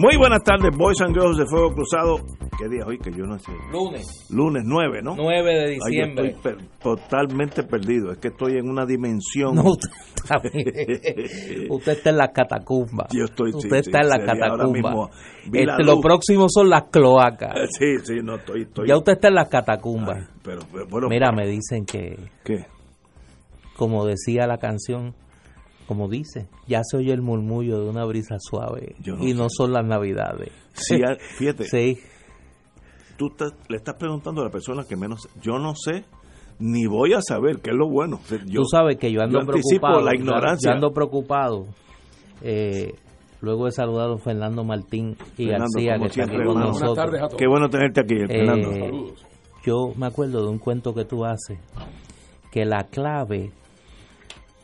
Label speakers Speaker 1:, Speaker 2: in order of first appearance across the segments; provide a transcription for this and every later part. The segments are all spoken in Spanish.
Speaker 1: Muy buenas tardes, Boys and Girls de Fuego Cruzado. ¿Qué día hoy? Que yo no sé.
Speaker 2: Lunes.
Speaker 1: Lunes 9, ¿no?
Speaker 2: 9 de
Speaker 1: Ay, yo
Speaker 2: diciembre.
Speaker 1: estoy per- totalmente perdido. Es que estoy en una dimensión.
Speaker 2: No, usted está, bien. Usted está en la catacumba.
Speaker 1: Yo estoy- sí,
Speaker 2: Usted
Speaker 1: sí,
Speaker 2: está en la catacumba.
Speaker 1: la
Speaker 2: Este, lo próximo son las cloacas.
Speaker 1: Sí, sí, no estoy. estoy
Speaker 2: Ya usted está en las catacumbas.
Speaker 1: Ay, pero, pero, bueno,
Speaker 2: Mira, me dicen que,
Speaker 1: ¿Qué?
Speaker 2: como decía la canción, como dice, ya se oye el murmullo de una brisa suave
Speaker 1: Yo no
Speaker 2: y
Speaker 1: sé.
Speaker 2: no son las navidades.
Speaker 1: Sí, a- fíjate,
Speaker 2: Sí,
Speaker 1: tú te- le estás preguntando a la persona que menos. Yo no sé, ni voy a saber qué es lo bueno. O sea, yo-
Speaker 2: tú sabes que yo ando
Speaker 1: yo
Speaker 2: preocupado.
Speaker 1: la
Speaker 2: yo-
Speaker 1: ignorancia.
Speaker 2: Yo ando preocupado. Eh, luego he saludado a Fernando Martín y
Speaker 1: Fernando,
Speaker 2: García, que está aquí con nosotros.
Speaker 3: Buenas tardes a todos.
Speaker 1: Qué bueno tenerte aquí,
Speaker 2: Eh,
Speaker 1: Fernando.
Speaker 2: yo me acuerdo de un cuento que tú haces, que la clave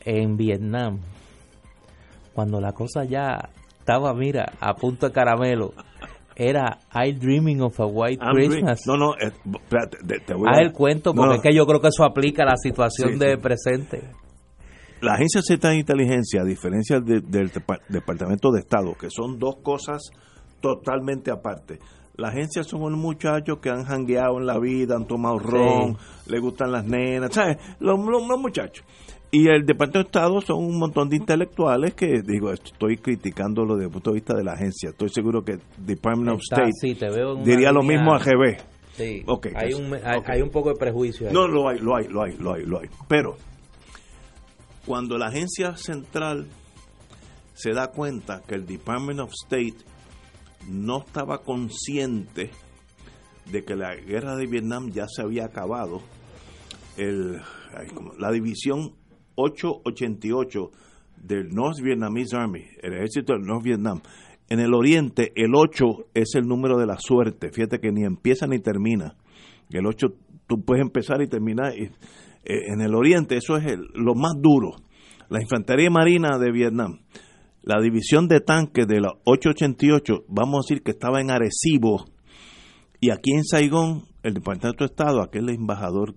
Speaker 2: en Vietnam, cuando la cosa ya estaba, mira, a punto de caramelo, era I Dreaming of a White
Speaker 1: I'm
Speaker 2: Christmas.
Speaker 1: No, no, eh, espérate, te, te voy
Speaker 2: Haz
Speaker 1: a
Speaker 2: el cuento, porque
Speaker 1: no.
Speaker 2: es que yo creo que eso aplica a la situación
Speaker 1: Sí,
Speaker 2: de
Speaker 1: sí.
Speaker 2: presente.
Speaker 1: La Agencia Z de Inteligencia, a diferencia de- del Depa- Departamento de Estado, que son dos cosas totalmente aparte. La agencia son unos muchachos que han jangueado en la vida, han tomado ron, le gustan las nenas, ¿sabes? Los, los- los muchachos. Y el Departamento de Estado son un montón de intelectuales que, digo, estoy criticándolo desde el punto de vista de la agencia. Estoy seguro que Department of
Speaker 2: Está,
Speaker 1: State
Speaker 2: sí, te veo en una
Speaker 1: diría lo mismo a GB.
Speaker 2: Sí,
Speaker 1: Ok,
Speaker 2: hay, un, hay, un poco de prejuicio ahí.
Speaker 1: No, lo hay, lo hay, lo hay, lo hay, lo hay. Pero cuando la agencia central se da cuenta que el Department of State no estaba consciente de que la guerra de Vietnam ya se había acabado, el, la división 888 del North Vietnamese Army, el ejército del North Vietnam, en el oriente el 8 es el número de la suerte, fíjate que ni empieza ni termina. El 8 tú puedes empezar y terminar. y, eh, en el oriente eso es lo más duro. La Infantería Marina de Vietnam, la división de tanques de la 888, vamos a decir que estaba en Arecibo, y aquí en Saigón, el Departamento de Estado, aquel embajador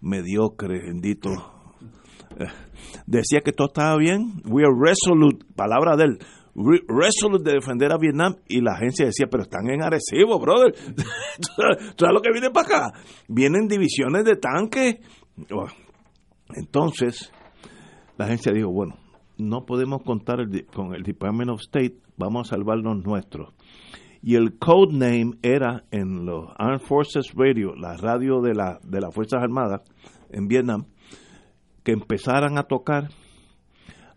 Speaker 1: mediocre, bendito, decía que todo estaba bien. We are resolute, palabra de él, re- resolute de defender a Vietnam. Y la agencia decía, pero están en Arecibo, brother. ¿Tú sabes lo que viene para acá? Vienen divisiones de tanques. Entonces, la agencia dijo, bueno, no podemos contar con el Department of State, vamos a salvarnos nuestros. Y el code name era en los Armed Forces Radio, la radio de, la, de las Fuerzas Armadas en Vietnam, que empezaran a tocar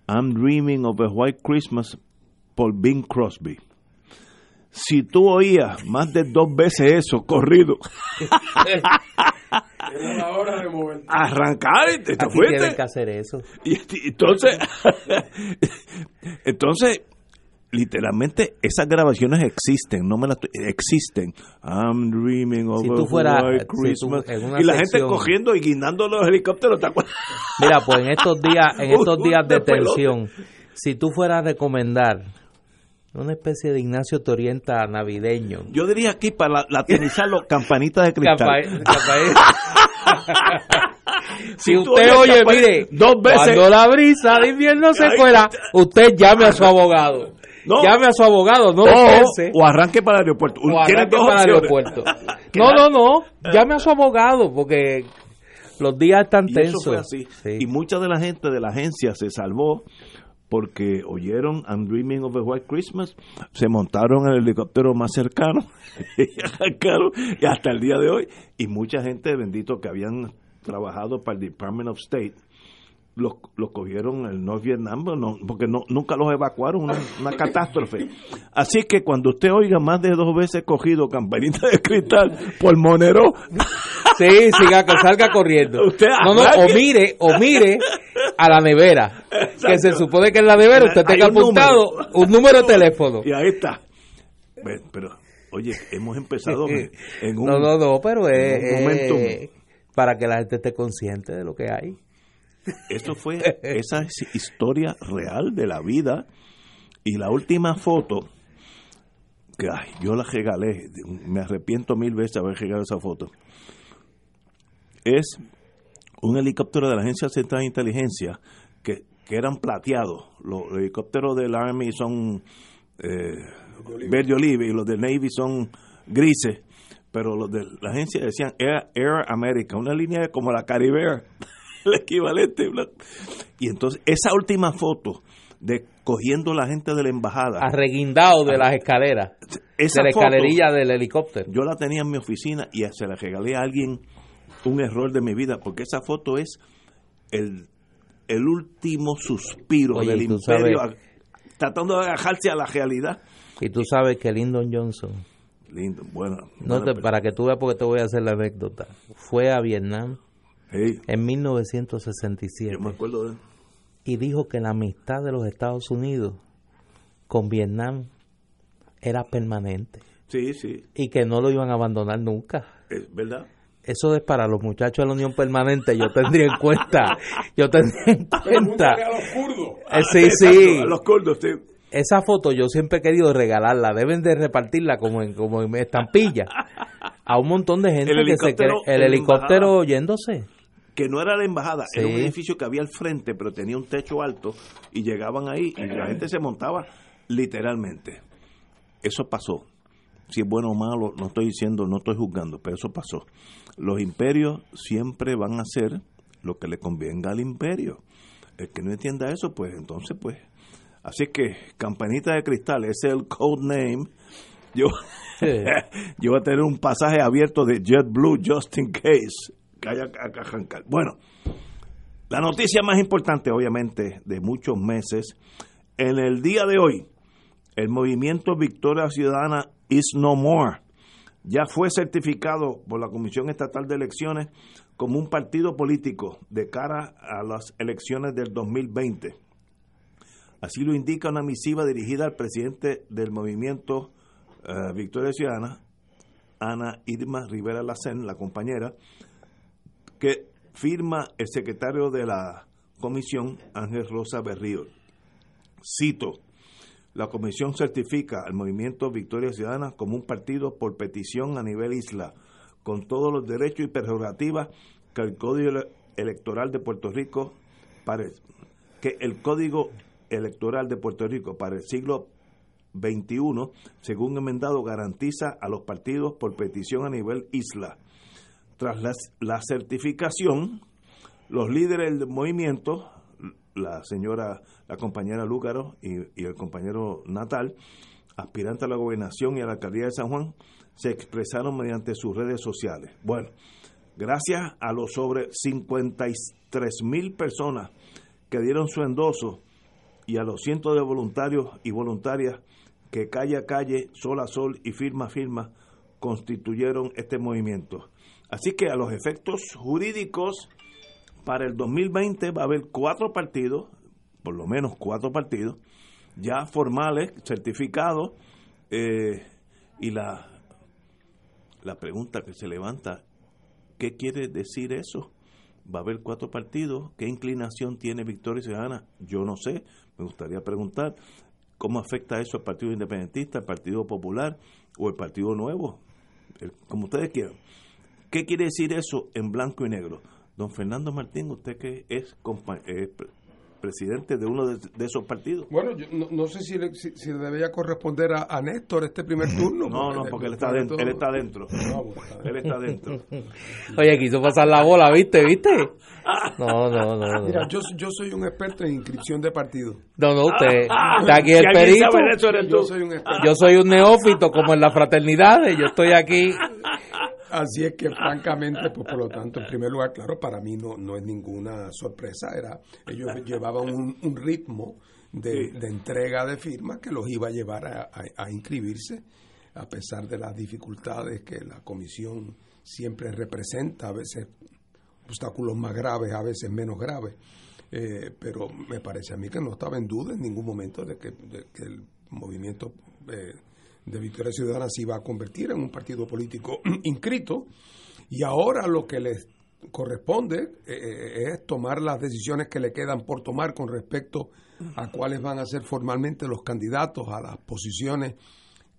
Speaker 1: I'm Dreaming of a White Christmas por Bing Crosby. Si tú oías más de dos veces eso corrido,
Speaker 3: Era la hora de mover.
Speaker 1: arrancar y te, fuiste.
Speaker 2: tienen que hacer eso.
Speaker 1: Y y entonces, entonces, literalmente esas grabaciones existen, no me las existen. I'm dreaming of
Speaker 2: Si
Speaker 1: a
Speaker 2: tú
Speaker 1: white
Speaker 2: si tú
Speaker 1: Christmas. y la gente cogiendo y guindando los helicópteros. ¿te acuerdas?
Speaker 2: Mira, pues en estos días, en estos días de tensión, si tú fueras a recomendar una especie de Ignacio Torienta navideño,
Speaker 1: Yo diría aquí para latinizarlo, campanita de cristal.
Speaker 2: Si
Speaker 1: Si
Speaker 2: usted oye, mire,
Speaker 1: dos veces-
Speaker 2: cuando la brisa de invierno se cuela, usted llame a su abogado.
Speaker 1: No.
Speaker 2: Llame a su abogado, no
Speaker 1: o, o arranque para el aeropuerto.
Speaker 2: o arranque para el aeropuerto. No, no, no. Llame a su abogado porque los días están
Speaker 1: Y
Speaker 2: tensos.
Speaker 1: eso fue así.
Speaker 2: Sí.
Speaker 1: Y mucha de la gente de la agencia se salvó porque oyeron I'm Dreaming of a White Christmas, se montaron en el helicóptero más cercano y hasta el día de hoy. Y mucha gente, bendito, que habían trabajado para el Department of State, los, los cogieron el North Vietnam, no- porque no, nunca los evacuaron, una, una catástrofe. Así que cuando usted oiga más de dos veces cogido campanita de cristal por monero,
Speaker 2: Sí, siga, que salga corriendo. no, no, o mire, o mire a la nevera. Que se supone que en la nevera usted tenga apuntado un número de teléfono.
Speaker 1: Y ahí está. Pero, oye, hemos empezado en un.
Speaker 2: No, no, no, pero es. momento. para que la gente esté consciente de lo que hay.
Speaker 1: Eso fue, esa es historia real de la vida. Y la última foto, que ay, yo la regalé, me arrepiento mil veces de haber regalado esa foto, es un helicóptero de la Agencia Central de Inteligencia que, que eran plateados. Los, helicópteros del Army son eh, verde oliva y los del Navy son grises, pero los de la agencia decían Air, Air America, una línea como la Caribe el equivalente. Y entonces, esa última foto de cogiendo la gente de la embajada.
Speaker 2: Arreguindado de las escaleras. Esa de la escalerilla del helicóptero.
Speaker 1: Yo la tenía en mi oficina y se la regalé a alguien, un error de mi vida, porque esa foto es el, el último suspiro del imperio, tratando de agajarse a la realidad.
Speaker 2: Y tú sabes que Lyndon Johnson.
Speaker 1: Bueno.
Speaker 2: No para que tú veas, porque te voy a hacer la anécdota. Fue a Vietnam en 1967.
Speaker 1: Yo me acuerdo de
Speaker 2: Y dijo que la amistad de los Estados Unidos con Vietnam era permanente.
Speaker 1: Sí, sí.
Speaker 2: Y que no lo iban a abandonar nunca.
Speaker 1: Es verdad.
Speaker 2: Eso es para los muchachos de la Unión Permanente, yo tendría en cuenta. Yo tendría en cuenta.
Speaker 3: A los kurdos.
Speaker 2: Eh, sí, sí.
Speaker 1: A los kurdos, sí.
Speaker 2: Esa foto yo siempre he querido regalarla. Deben de repartirla como en, como en estampilla. A un montón de gente que se cree. El helicóptero oyéndose
Speaker 1: que no era la embajada, era un edificio que había al frente, pero tenía un techo alto y llegaban ahí y la gente se montaba literalmente. Eso pasó. Si es bueno o malo, no estoy diciendo, no estoy juzgando, pero eso pasó. Los imperios siempre van a hacer lo que le convenga al imperio. El que no entienda eso, pues entonces, pues. Así que, campanita de cristal, ese es el code name. Yo, yo voy a tener un pasaje abierto de JetBlue just in case bueno, la noticia más importante, obviamente, de muchos meses, en el día de hoy, el movimiento Victoria Ciudadana is no more. Ya fue certificado por la Comisión Estatal de Elecciones como un partido político de cara a las elecciones del 2020. Así lo indica una misiva dirigida al presidente del movimiento eh, Victoria Ciudadana, Ana Irma Rivera Lacen, la compañera, que firma el secretario de la comisión, Ángel Rosa Berrío. Cito, la comisión certifica al movimiento Victoria Ciudadana como un partido por petición a nivel isla, con todos los derechos y prerrogativas que el Código Electoral de Puerto Rico para que el Código Electoral de Puerto Rico para el siglo XXI, según enmendado, garantiza a los partidos por petición a nivel isla tras la, certificación, los líderes del movimiento, la señora, la compañera Lúcaro y, el compañero Natal, aspirante a la gobernación y a la alcaldía de San Juan, se expresaron mediante sus redes sociales. Bueno, gracias a los sobre 53 mil personas que dieron su endoso y a los cientos de voluntarios y voluntarias que calle a calle, sol a sol y firma a firma constituyeron este movimiento. Así que a los efectos jurídicos, para el 2020 va a haber cuatro partidos, por lo menos cuatro partidos, ya formales, certificados, eh, y la, la pregunta que se levanta, ¿qué quiere decir eso? Va a haber cuatro partidos, ¿qué inclinación tiene Victoria Ciudadana? Yo no sé, me gustaría preguntar cómo afecta eso al Partido Independentista, al Partido Popular o el Partido Nuevo, como ustedes quieran. ¿Qué quiere decir eso en blanco y negro? Don Fernando Martín, usted que es, presidente de uno de, esos partidos.
Speaker 3: Bueno, yo no, sé si, si, debería corresponder a, Néstor este primer turno.
Speaker 1: No, no, porque él está, dentro, él está dentro. él está dentro.
Speaker 2: Oye, quiso pasar la bola, ¿viste? ¿Viste? No, no, no.
Speaker 3: Mira, yo, yo soy un experto en inscripción de partidos.
Speaker 2: No, no, usted está aquí el perito. Yo soy, un yo soy un neófito como en la fraternidad. Yo estoy aquí
Speaker 3: Así es que francamente, pues por lo tanto, en primer lugar, claro, para mí no, no es ninguna sorpresa, era ellos llevaban un, ritmo de, entrega de firmas que los iba a llevar a, inscribirse, a pesar de las dificultades que la comisión siempre representa a veces obstáculos más graves, a veces menos graves. Eh, pero me parece a mí que no estaba en duda en ningún momento de que, el movimiento eh, de Victoria Ciudadana se iba a convertir en un partido político inscrito. Y ahora lo que les corresponde eh, es tomar las decisiones que le quedan por tomar con respecto a cuáles van a ser formalmente los candidatos a las posiciones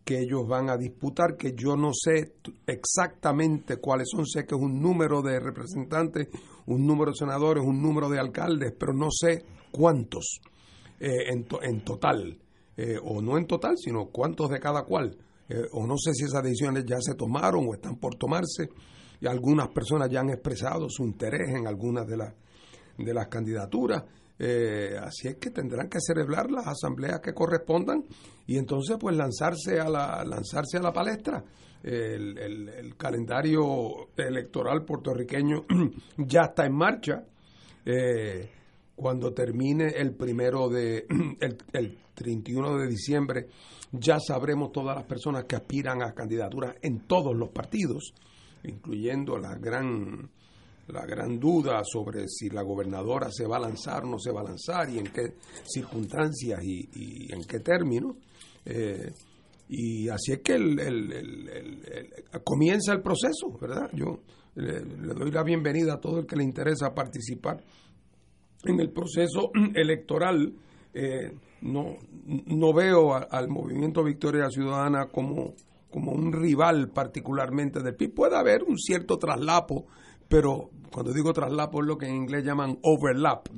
Speaker 3: que ellos van a disputar, que yo no sé exactamente cuáles son, sé que es un número de representantes, un número de senadores, un número de alcaldes, pero no sé cuántos eh, en, en, total, eh, o no en total, sino cuántos de cada cual, eh, o no sé si esas decisiones ya se tomaron o están por tomarse, y algunas personas ya han expresado su interés en algunas de las, de las candidaturas. Eh, así es que tendrán que celebrar las asambleas que correspondan y entonces pues lanzarse a la, lanzarse a la palestra. El, calendario electoral puertorriqueño ya está en marcha. Eh, cuando termine el primero de el, el 31 de diciembre ya sabremos todas las personas que aspiran a candidaturas en todos los partidos, incluyendo la gran la gran duda sobre si la gobernadora se va a lanzar o no se va a lanzar y en qué circunstancias y, en qué términos. Eh, y así es que el, comienza el proceso, ¿verdad? Yo le, doy la bienvenida a todo el que le interesa participar en el proceso electoral. Eh, no, no veo al movimiento Victoria Ciudadana como, como un rival particularmente del PIB. Puede haber un cierto traslapo pero cuando digo traslapo es lo que en inglés llaman overlap.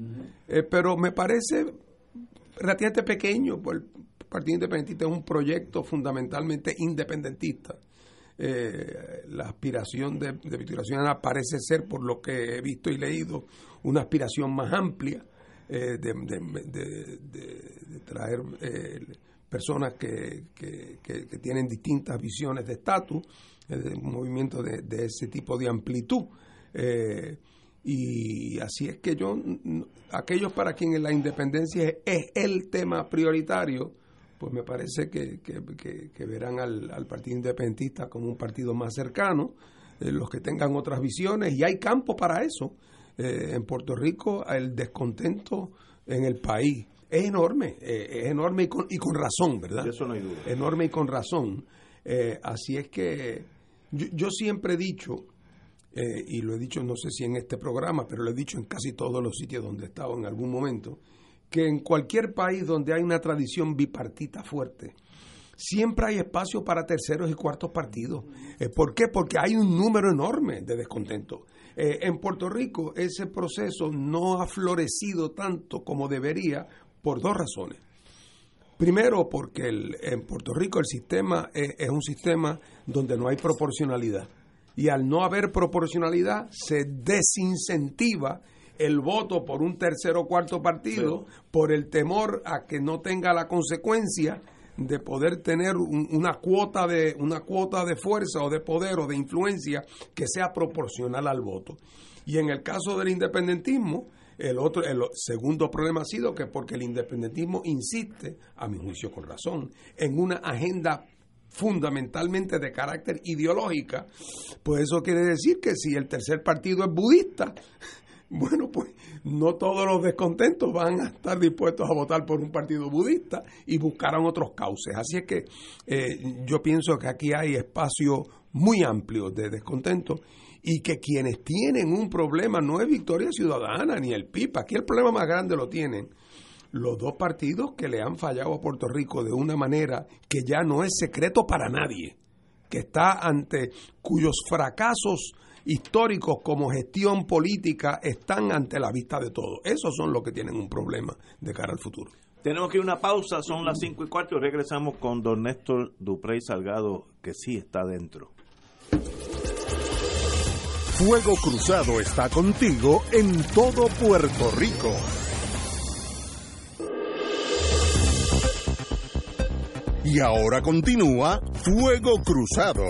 Speaker 3: Eh, pero me parece relativamente pequeño, pues el Partido Independentista es un proyecto fundamentalmente independentista. Eh, la aspiración de, de Victoria Ciudadana parece ser, por lo que he visto y leído, una aspiración más amplia eh, de, traer personas que, que, tienen distintas visiones de estatus, un movimiento de, ese tipo de amplitud. Eh, y así es que yo, aquellos para quienes la independencia es, el tema prioritario, pues me parece que, que, verán al, Partido Independentista como un partido más cercano, eh, los que tengan otras visiones, y hay campo para eso. Eh, en Puerto Rico el descontento en el país es enorme, es enorme y con, y con razón, ¿verdad?
Speaker 1: Eso no hay duda.
Speaker 3: Enorme y con razón. así es que yo, yo siempre he dicho, eh, y lo he dicho no sé si en este programa, pero lo he dicho en casi todos los sitios donde he estado en algún momento, que en cualquier país donde hay una tradición bipartita fuerte, siempre hay espacio para terceros y cuartos partidos. Eh, ¿Por qué? Porque hay un número enorme de descontento. Eh, en Puerto Rico ese proceso no ha florecido tanto como debería por dos razones. Primero, porque en Puerto Rico el sistema es un sistema donde no hay proporcionalidad y al no haber proporcionalidad se desincentiva el voto por un tercer o cuarto partido por el temor a que no tenga la consecuencia de poder tener una cuota de una cuota de fuerza o de poder o de influencia que sea proporcional al voto. Y en el caso del independentismo, el otro el segundo problema ha sido que porque el independentismo insiste, a mi juicio con razón, en una agenda fundamentalmente de carácter ideológica, pues eso quiere decir que si el tercer partido es budista, bueno, pues no todos los descontentos van a estar dispuestos a votar por un partido budista y buscarán otros cauces. Así es que eh, yo pienso que aquí hay espacio muy amplio de descontento y que quienes tienen un problema no es Victoria Ciudadana ni el PIP, aquí el problema más grande lo tienen los dos partidos que le han fallado a Puerto Rico de una manera que ya no es secreto para nadie, que está ante cuyos fracasos históricos como gestión política están ante la vista de todos. Esos son los que tienen un problema de cara al futuro.
Speaker 1: Tenemos que ir a una pausa, son las cinco y cuarto y regresamos con don Néstor Duprey Salgado, que sí está dentro.
Speaker 4: Fuego Cruzado está contigo en todo Puerto Rico. Y ahora continúa Fuego Cruzado.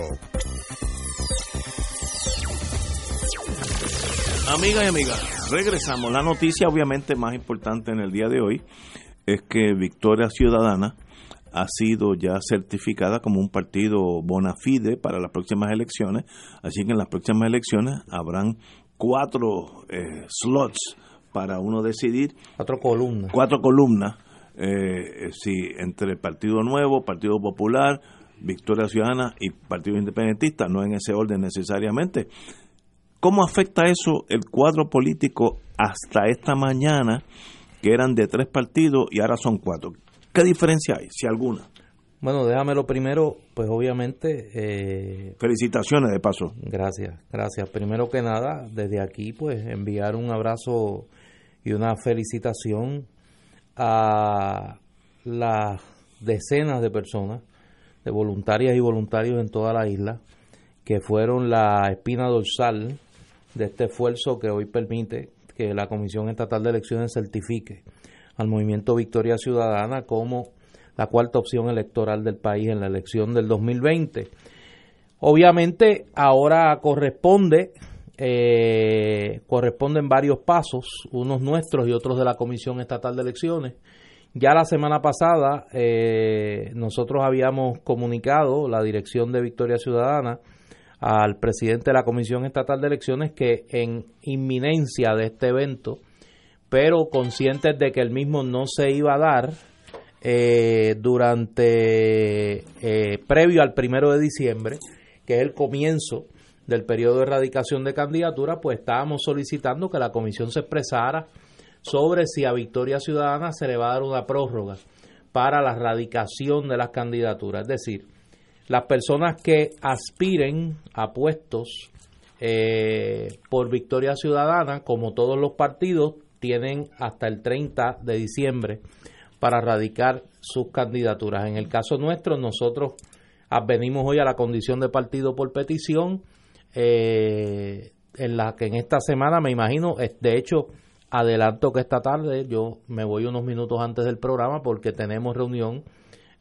Speaker 1: Amigas y amigas, regresamos. La noticia obviamente más importante en el día de hoy es que Victoria Ciudadana ha sido ya certificada como un partido bona fide para las próximas elecciones, así que en las próximas elecciones habrán cuatro eh, slots para uno decidir.
Speaker 2: Cuatro columnas.
Speaker 1: Cuatro columnas, eh, si entre Partido Nuevo, Partido Popular, Victoria Ciudadana y Partido Independentista, no en ese orden necesariamente. ¿Cómo afecta eso el cuadro político hasta esta mañana, que eran de tres partidos y ahora son cuatro? ¿Qué diferencia hay, si alguna?
Speaker 2: Bueno, déjamelo primero, pues obviamente...
Speaker 1: Eh, Felicitaciones de paso.
Speaker 2: Gracias, gracias. Primero que nada, desde aquí, pues enviar un abrazo y una felicitación a las decenas de personas, de voluntarias y voluntarios en toda la isla, que fueron la espina dorsal de este esfuerzo que hoy permite que la Comisión Estatal de Elecciones certifique al movimiento Victoria Ciudadana como la cuarta opción electoral del país en la elección del 2020. Obviamente ahora corresponde eh, corresponden varios pasos, unos nuestros y otros de la Comisión Estatal de Elecciones. Ya la semana pasada eh, nosotros habíamos comunicado, la dirección de Victoria Ciudadana, al presidente de la Comisión Estatal de Elecciones que en inminencia de este evento, pero conscientes de que el mismo no se iba a dar eh, durante, eh, previo al primero de diciembre, que es el comienzo del periodo de erradicación de candidatura, pues estábamos solicitando que la comisión se expresara sobre si a Victoria Ciudadana se le va a dar una prórroga para la erradicación de las candidaturas. Es decir, las personas que aspiren a puestos eh, por Victoria Ciudadana, como todos los partidos, tienen hasta el 30 de diciembre para radicar sus candidaturas. En el caso nuestro, nosotros venimos hoy a la condición de partido por petición, eh, en la que en esta semana me imagino, de hecho, adelanto que esta tarde yo me voy unos minutos antes del programa porque tenemos reunión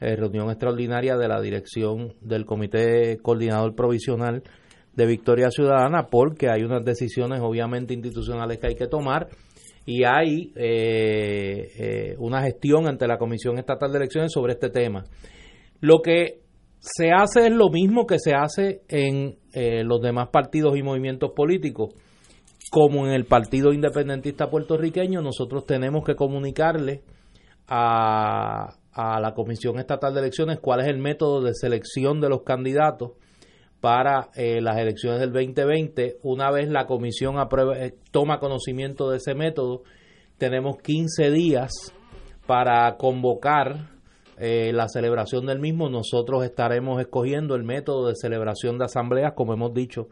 Speaker 2: eh, reunión extraordinaria de la dirección del Comité Coordinador Provisional de Victoria Ciudadana, porque hay unas decisiones obviamente institucionales que hay que tomar y hay eh, eh, una gestión ante la Comisión Estatal de Elecciones sobre este tema. Lo que se hace es lo mismo que se hace en los demás partidos y movimientos políticos. Como en el Partido Independentista Puertorriqueño, nosotros tenemos que comunicarle a, a la Comisión Estatal de Elecciones cuál es el método de selección de los candidatos para eh, las elecciones del 2020. Una vez la comisión eh, toma conocimiento de ese método, tenemos 15 días para convocar eh, la celebración del mismo. Nosotros estaremos escogiendo el método de celebración de asambleas, como hemos dicho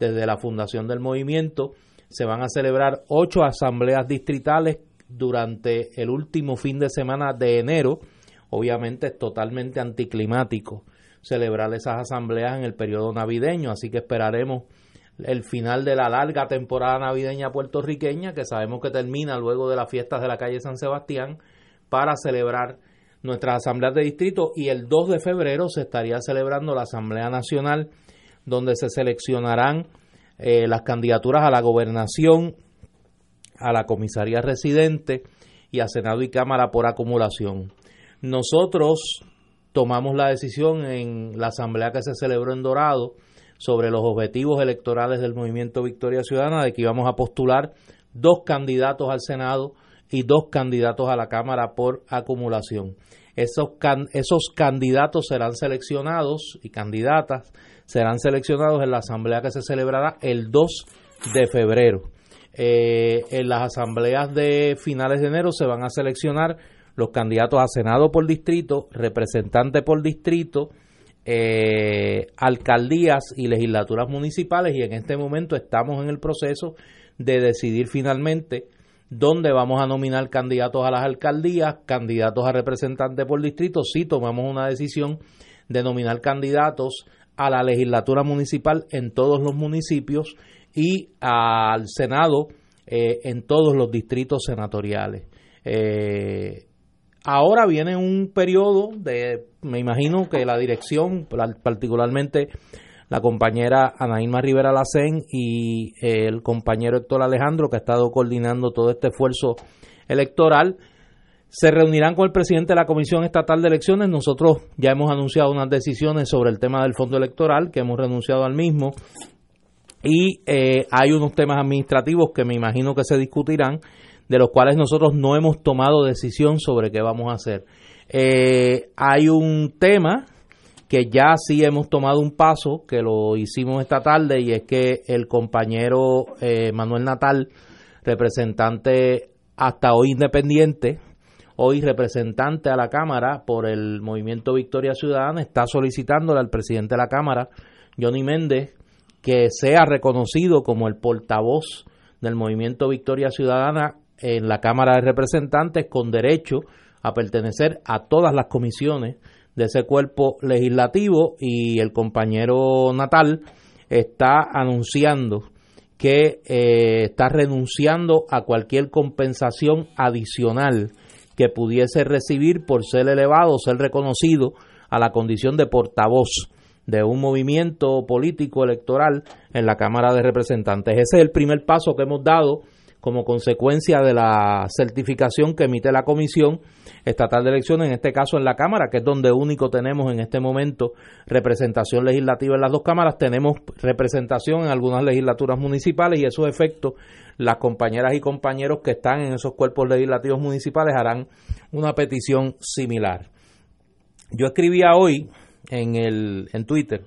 Speaker 2: desde la fundación del movimiento. Se van a celebrar ocho asambleas distritales durante el último fin de semana de enero obviamente es totalmente anticlimático celebrar esas asambleas en el periodo navideño, así que esperaremos el final de la larga temporada navideña puertorriqueña, que sabemos que termina luego de las fiestas de la calle San Sebastián, para celebrar nuestras asambleas de distrito y el 2 de febrero se estaría celebrando la Asamblea Nacional, donde se seleccionarán eh, las candidaturas a la gobernación, a la comisaría residente y a Senado y Cámara por acumulación. Nosotros tomamos la decisión en la asamblea que se celebró en Dorado sobre los objetivos electorales del movimiento Victoria Ciudadana de que íbamos a postular dos candidatos al Senado y dos candidatos a la Cámara por acumulación. Esos, esos candidatos serán seleccionados y candidatas serán seleccionados en la asamblea que se celebrará el 2 de febrero. Eh, en las asambleas de finales de enero se van a seleccionar los candidatos a Senado por distrito, representante por distrito, eh, alcaldías y legislaturas municipales y en este momento estamos en el proceso de decidir finalmente dónde vamos a nominar candidatos a las alcaldías, candidatos a representantes por distrito, si tomamos una decisión de nominar candidatos a la legislatura municipal en todos los municipios y al Senado eh, en todos los distritos senatoriales. Eh, Ahora viene un periodo de, me imagino que la dirección, particularmente la compañera Anaíma Rivera Lacén y el compañero Héctor Alejandro, que ha estado coordinando todo este esfuerzo electoral, se reunirán con el presidente de la Comisión Estatal de Elecciones. Nosotros ya hemos anunciado unas decisiones sobre el tema del fondo electoral, que hemos renunciado al mismo. Y eh, hay unos temas administrativos que me imagino que se discutirán, de los cuales nosotros no hemos tomado decisión sobre qué vamos a hacer. Eh, hay un tema que ya sí hemos tomado un paso, que lo hicimos esta tarde, y es que el compañero eh, Manuel Natal, representante hasta hoy independiente, hoy representante a la Cámara por el Movimiento Victoria Ciudadana, está solicitándole al presidente de la Cámara, Johnny Méndez, que sea reconocido como el portavoz del Movimiento Victoria Ciudadana en la Cámara de Representantes con derecho a pertenecer a todas las comisiones de ese cuerpo legislativo y el compañero Natal está anunciando que eh, está renunciando a cualquier compensación adicional que pudiese recibir por ser elevado, ser reconocido a la condición de portavoz de un movimiento político electoral en la Cámara de Representantes. Ese es el primer paso que hemos dado como consecuencia de la certificación que emite la Comisión Estatal de Elecciones, en este caso en la Cámara, que es donde único tenemos en este momento representación legislativa en las dos cámaras, tenemos representación en algunas legislaturas municipales y esos efectos las compañeras y compañeros que están en esos cuerpos legislativos municipales harán una petición similar. Yo escribía hoy en, el, en Twitter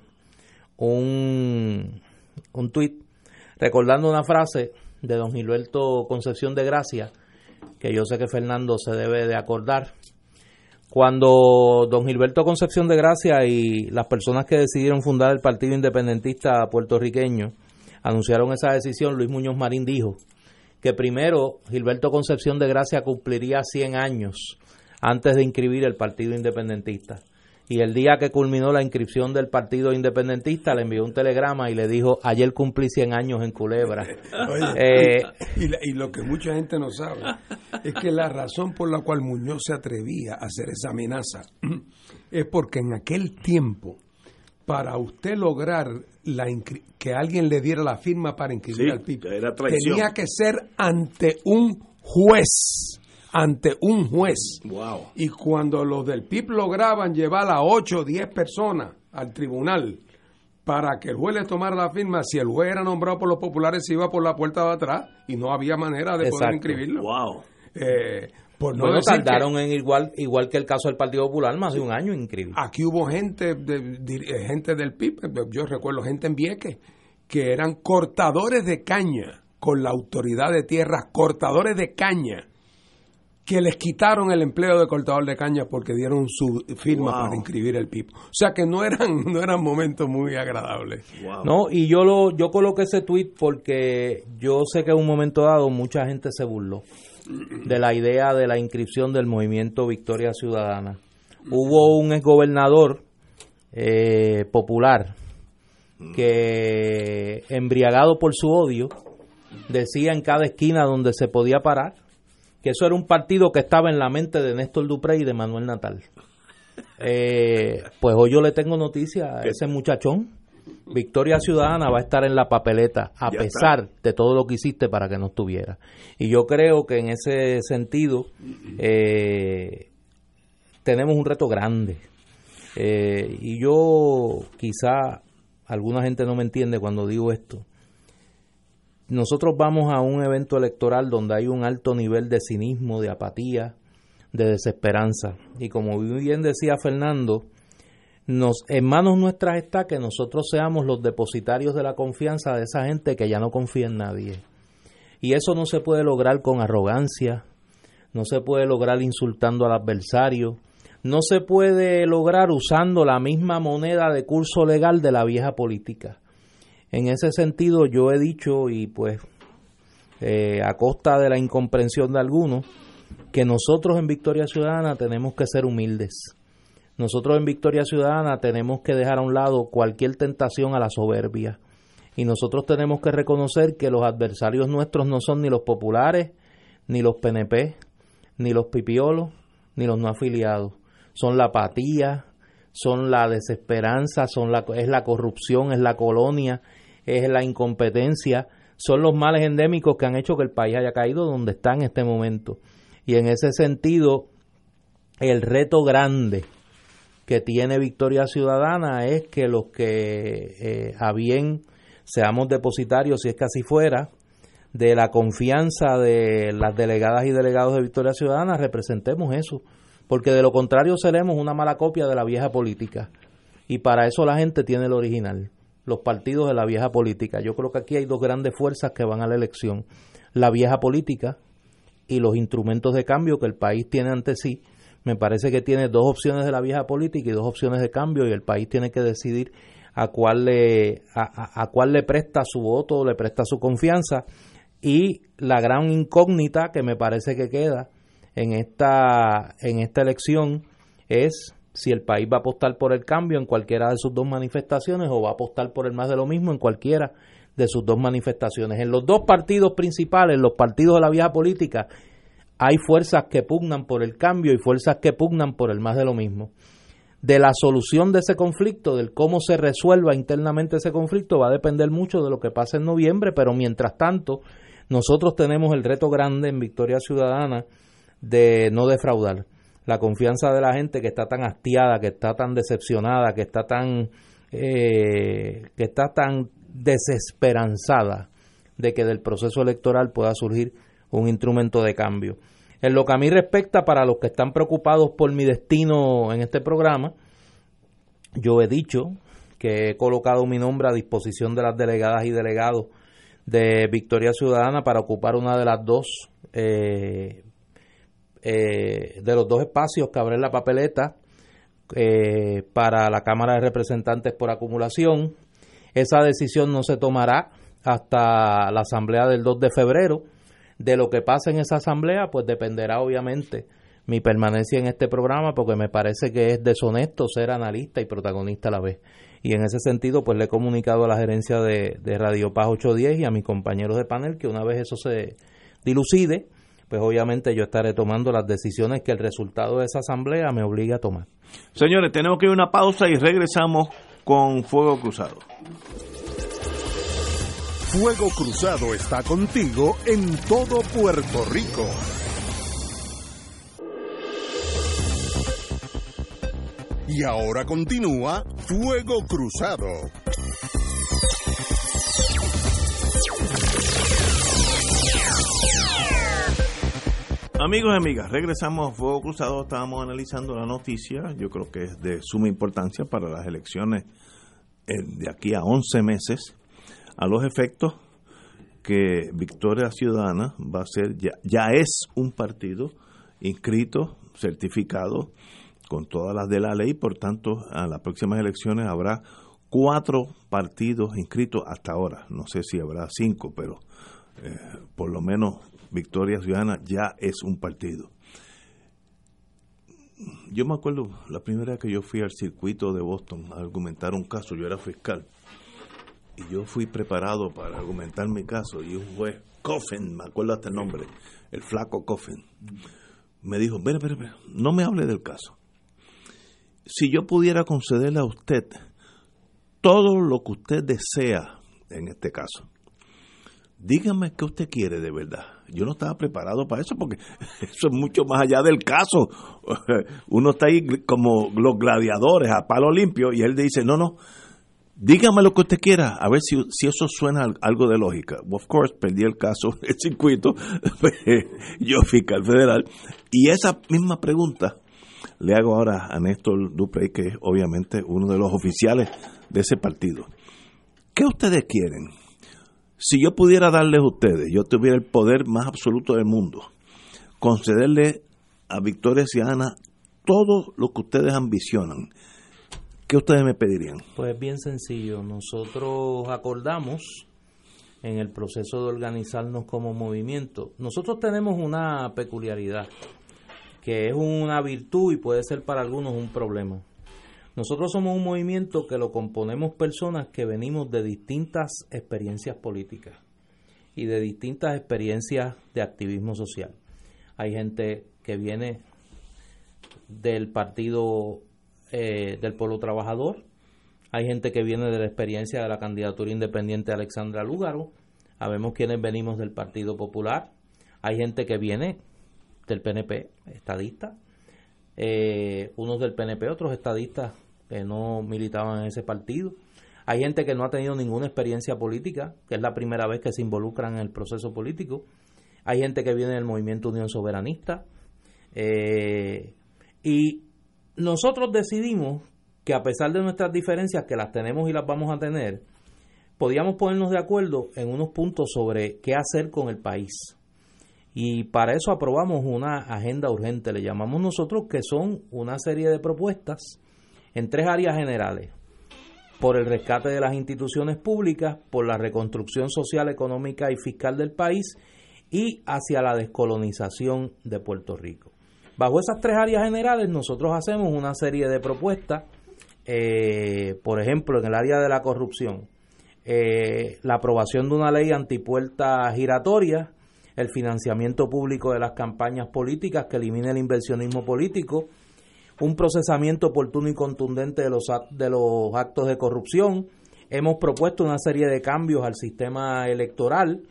Speaker 2: un, un tweet recordando una frase de don Gilberto Concepción de Gracia, que yo sé que Fernando se debe de acordar. Cuando don Gilberto Concepción de Gracia y las personas que decidieron fundar el Partido Independentista puertorriqueño anunciaron esa decisión, Luis Muñoz Marín dijo que primero Gilberto Concepción de Gracia cumpliría 100 años antes de inscribir el Partido Independentista. Y el día que culminó la inscripción del Partido Independentista le envió un telegrama y le dijo, ayer cumplí 100 años en Culebra.
Speaker 3: Eh, y, y, lo que mucha gente no sabe es que la razón por la cual Muñoz se atrevía a hacer esa amenaza es porque en aquel tiempo para usted lograr la que alguien le diera la firma para inscribir al PIB, tenía que ser ante un juez, ante un juez. Y cuando los del PIB lograban llevar a 8 o 10 personas al tribunal para que el juez le tomara la firma, si el juez era nombrado por los populares, se iba por la puerta de atrás y no había manera de poder inscribirlo.
Speaker 1: Wow.
Speaker 3: Eh,
Speaker 2: por no tardaron en igual igual que el caso del Partido Popular más de un año increíble.
Speaker 3: Aquí hubo gente de, gente del PIB, yo recuerdo gente en Vieques que eran cortadores de caña con la autoridad de tierras, cortadores de caña que les quitaron el empleo de cortador de caña porque dieron su firma para inscribir el PIB. O sea que no eran no eran momentos muy agradables.
Speaker 2: No, y yo lo yo coloqué ese tweet porque yo sé que en un momento dado mucha gente se burló de la idea de la inscripción del movimiento Victoria Ciudadana. Hubo un exgobernador eh, popular que, embriagado por su odio, decía en cada esquina donde se podía parar que eso era un partido que estaba en la mente de Néstor Dupré y de Manuel Natal. Eh, pues hoy yo le tengo noticia a ese muchachón Victoria Ciudadana va a estar en la papeleta a pesar de todo lo que hiciste para que no estuviera. Y yo creo que en ese sentido eh, tenemos un reto grande. Eh, y yo quizá alguna gente no me entiende cuando digo esto. Nosotros vamos a un evento electoral donde hay un alto nivel de cinismo, de apatía, de desesperanza. Y como bien decía Fernando, nos, en manos nuestras está que nosotros seamos los depositarios de la confianza de esa gente que ya no confía en nadie. Y eso no se puede lograr con arrogancia, no se puede lograr insultando al adversario, no se puede lograr usando la misma moneda de curso legal de la vieja política. En ese sentido yo he dicho, y pues eh, a costa de la incomprensión de algunos, que nosotros en Victoria Ciudadana tenemos que ser humildes nosotros en Victoria Ciudadana tenemos que dejar a un lado cualquier tentación a la soberbia. Y nosotros tenemos que reconocer que los adversarios nuestros no son ni los populares, ni los PNP, ni los pipiolos, ni los no afiliados. Son la apatía, son la desesperanza, son la, es la corrupción, es la colonia, es la incompetencia, son los males endémicos que han hecho que el país haya caído donde está en este momento. Y en ese sentido, el reto grande que tiene Victoria Ciudadana es que los que eh, a bien seamos depositarios, si es que así fuera, de la confianza de las delegadas y delegados de Victoria Ciudadana, representemos eso, porque de lo contrario seremos una mala copia de la vieja política. Y para eso la gente tiene el original, los partidos de la vieja política. Yo creo que aquí hay dos grandes fuerzas que van a la elección, la vieja política y los instrumentos de cambio que el país tiene ante sí. Me parece que tiene dos opciones de la vieja política y dos opciones de cambio y el país tiene que decidir a cuál le, a, cuál le presta su voto, le presta su confianza y la gran incógnita que me parece que queda en esta, en esta elección es si el país va a apostar por el cambio en cualquiera de sus dos manifestaciones o va a apostar por el más de lo mismo en cualquiera de sus dos manifestaciones. En los dos partidos principales, los partidos de la vieja política, hay fuerzas que pugnan por el cambio y fuerzas que pugnan por el más de lo mismo. De la solución de ese conflicto, del cómo se resuelva internamente ese conflicto, va a depender mucho de lo que pase en noviembre, pero mientras tanto, nosotros tenemos el reto grande en Victoria Ciudadana de no defraudar la confianza de la gente que está tan hastiada, que está tan decepcionada, que está tan eh, que está tan desesperanzada de que del proceso electoral pueda surgir un instrumento de cambio. En lo que a mí respecta, para los que están preocupados por mi destino en este programa, yo he dicho que he colocado mi nombre a disposición de las delegadas y delegados de Victoria Ciudadana para ocupar una de las dos eh, eh, de los dos espacios que abre la papeleta eh, para la Cámara de Representantes por acumulación. Esa decisión no se tomará hasta la asamblea del 2 de febrero. De lo que pase en esa asamblea, pues dependerá obviamente mi permanencia en este programa porque me parece que es deshonesto ser analista y protagonista a la vez y en ese sentido pues le he comunicado a la gerencia de, Radio Paz 810 y a mis compañeros de panel que una vez eso se dilucide, pues obviamente yo estaré tomando las decisiones que el resultado de esa asamblea me obligue a tomar.
Speaker 1: Señores, tenemos que ir a una pausa y regresamos con Fuego Cruzado.
Speaker 4: Fuego Cruzado está contigo en todo Puerto Rico. Y ahora continúa Fuego Cruzado.
Speaker 1: Amigos y amigas, regresamos a Fuego Cruzado. Estábamos analizando la noticia. Yo creo que es de suma importancia para las elecciones eh, de aquí a 11 meses. A los efectos que Victoria Ciudadana va a ser, ya, es un partido inscrito, certificado con todas las de la ley, por tanto, a las próximas elecciones habrá cuatro partidos inscritos hasta ahora. No sé si habrá cinco, pero eh, por lo menos Victoria Ciudadana ya es un partido. Yo me acuerdo la primera vez que yo fui al circuito de Boston a argumentar un caso, yo era fiscal, y yo fui preparado para argumentar mi caso, y un juez, Coffin, me acuerdo hasta el nombre, el flaco Coffin, me dijo, ven, ven, ven, no me hable del caso si yo pudiera concederle a usted todo lo que usted desea en este caso, dígame qué usted quiere de verdad. Yo no estaba preparado para eso porque eso es mucho más allá del caso. Uno está ahí como los gladiadores a palo limpio y él dice, no, no, dígame lo que usted quiera, a ver si, si eso suena algo de lógica. Of course, perdí el caso, el circuito, yo fiscal federal, y esa misma pregunta le hago ahora a Néstor Duprey, que es obviamente uno de los oficiales de ese partido. ¿Qué ustedes quieren? Si yo pudiera darles a ustedes, yo tuviera el poder más absoluto del mundo, concederle a Victoria Ciudadana todo lo que ustedes ambicionan, ¿qué ustedes me pedirían?
Speaker 2: Pues bien sencillo, nosotros acordamos en el proceso de organizarnos como movimiento, nosotros tenemos una peculiaridad que es una virtud y puede ser para algunos un problema. Nosotros somos un movimiento que lo componemos personas que venimos de distintas experiencias políticas y de distintas experiencias de activismo social. Hay gente que viene del partido eh, del pueblo trabajador, hay gente que viene de la experiencia de la candidatura independiente de Alexandra Lúgaro, sabemos quienes venimos del Partido Popular, hay gente que viene del PNP, estadista. eh, unos del PNP, otros estadistas que no militaban en ese partido. Hay gente que no ha tenido ninguna experiencia política, que es la primera vez que se involucran en el proceso político. Hay gente que viene del movimiento Unión Soberanista. Eh, y nosotros decidimos que a pesar de nuestras diferencias, que las tenemos y las vamos a tener, podíamos ponernos de acuerdo en unos puntos sobre qué hacer con el país. Y para eso aprobamos una agenda urgente, le llamamos nosotros, que son una serie de propuestas en tres áreas generales. Por el rescate de las instituciones públicas, por la reconstrucción social, económica y fiscal del país y hacia la descolonización de Puerto Rico. Bajo esas tres áreas generales nosotros hacemos una serie de propuestas, eh, por ejemplo, en el área de la corrupción, eh, la aprobación de una ley antipuerta giratoria, el financiamiento público de las campañas políticas que elimine el inversionismo político, un procesamiento oportuno y contundente de los, de los actos de corrupción. Hemos propuesto una serie de cambios al sistema electoral.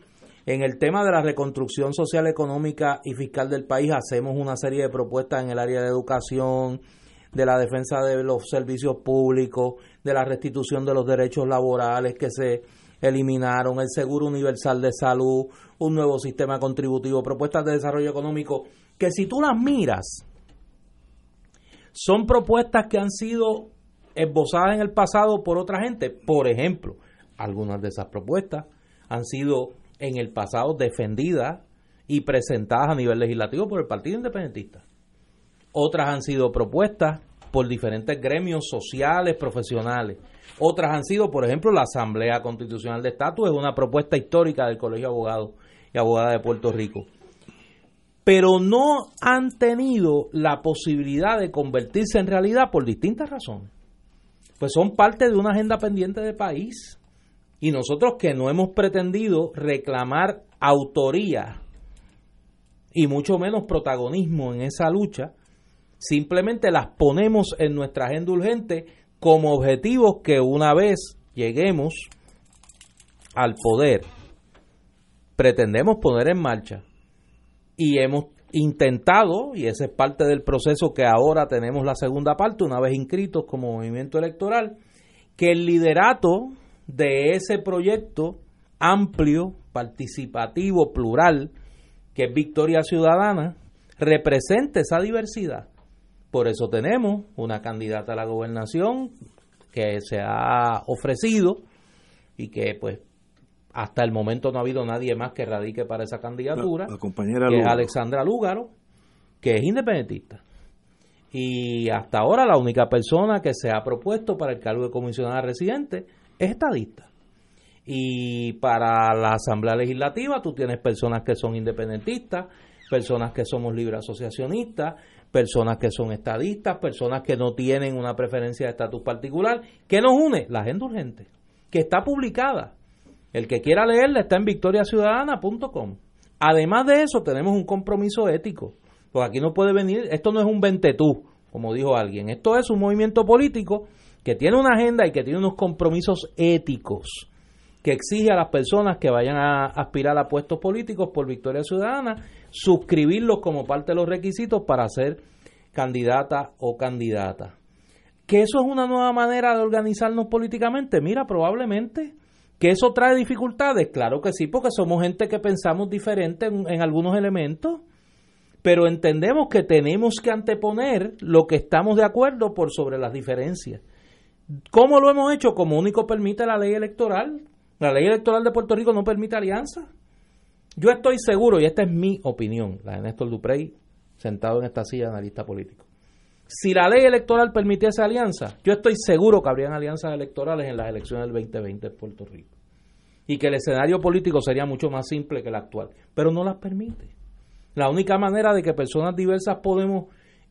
Speaker 2: En el tema de la reconstrucción social, económica y fiscal del país hacemos una serie de propuestas en el área de educación, de la defensa de los servicios públicos, de la restitución de los derechos laborales que se eliminaron, el seguro universal de salud, un nuevo sistema contributivo, propuestas de desarrollo económico, que si tú las miras, son propuestas que han sido esbozadas en el pasado por otra gente. Por ejemplo, algunas de esas propuestas han sido en el pasado defendidas y presentadas a nivel legislativo por el Partido Independentista. Otras han sido propuestas por diferentes gremios sociales, profesionales. Otras han sido, por ejemplo, la Asamblea Constitucional de Estatus, es una propuesta histórica del Colegio de Abogados y Abogadas de Puerto Rico. Pero no han tenido la posibilidad de convertirse en realidad por distintas razones. Pues son parte de una agenda pendiente de país. Y nosotros que no hemos pretendido reclamar autoría y mucho menos protagonismo en esa lucha, simplemente las ponemos en nuestra agenda urgente como objetivos que una vez lleguemos al poder, pretendemos poner en marcha. Y hemos intentado, y ese es parte del proceso que ahora tenemos la segunda parte, una vez inscritos como movimiento electoral, que el liderato de ese proyecto amplio, participativo, plural, que es Victoria Ciudadana, represente esa diversidad. Por eso tenemos una candidata a la gobernación que se ha ofrecido y que pues hasta el momento no ha habido nadie más que radique para esa candidatura,
Speaker 1: la, compañera
Speaker 2: que es Alexandra Lúgaro, que es independentista. Y hasta ahora la única persona que se ha propuesto para el cargo de comisionada residente es estadista. Y para la Asamblea Legislativa tú tienes personas que son independentistas, personas que somos libre asociacionistas, personas que son estadistas, personas que no tienen una preferencia de estatus particular. ¿Qué nos une? La agenda urgente, que está publicada. El que quiera leerla está en victoriaciudadana.com. Además de eso, tenemos un compromiso ético. Porque aquí no puede venir, esto no es un ventetú, como dijo alguien. Esto es un movimiento político que tiene una agenda y que tiene unos compromisos éticos que exige a las personas que vayan a aspirar a puestos políticos por Victoria Ciudadana suscribirlos como parte de los requisitos para ser candidata o candidata. ¿Que eso es una nueva manera de organizarnos políticamente? Mira, probablemente. ¿Que eso trae dificultades? Claro que sí, porque somos gente que pensamos diferente en, algunos elementos, pero entendemos que tenemos que anteponer lo que estamos de acuerdo por sobre las diferencias. ¿Cómo lo hemos hecho? Como único permite la ley electoral. La ley electoral de Puerto Rico no permite alianza. Yo estoy seguro, y esta es mi opinión, la de Néstor Duprey, sentado en esta silla de analista político. Si la ley electoral permitiese alianza, yo estoy seguro que habrían alianzas electorales en las elecciones del 2020 en Puerto Rico. Y que el escenario político sería mucho más simple que el actual. Pero no las permite. La única manera de que personas diversas podemos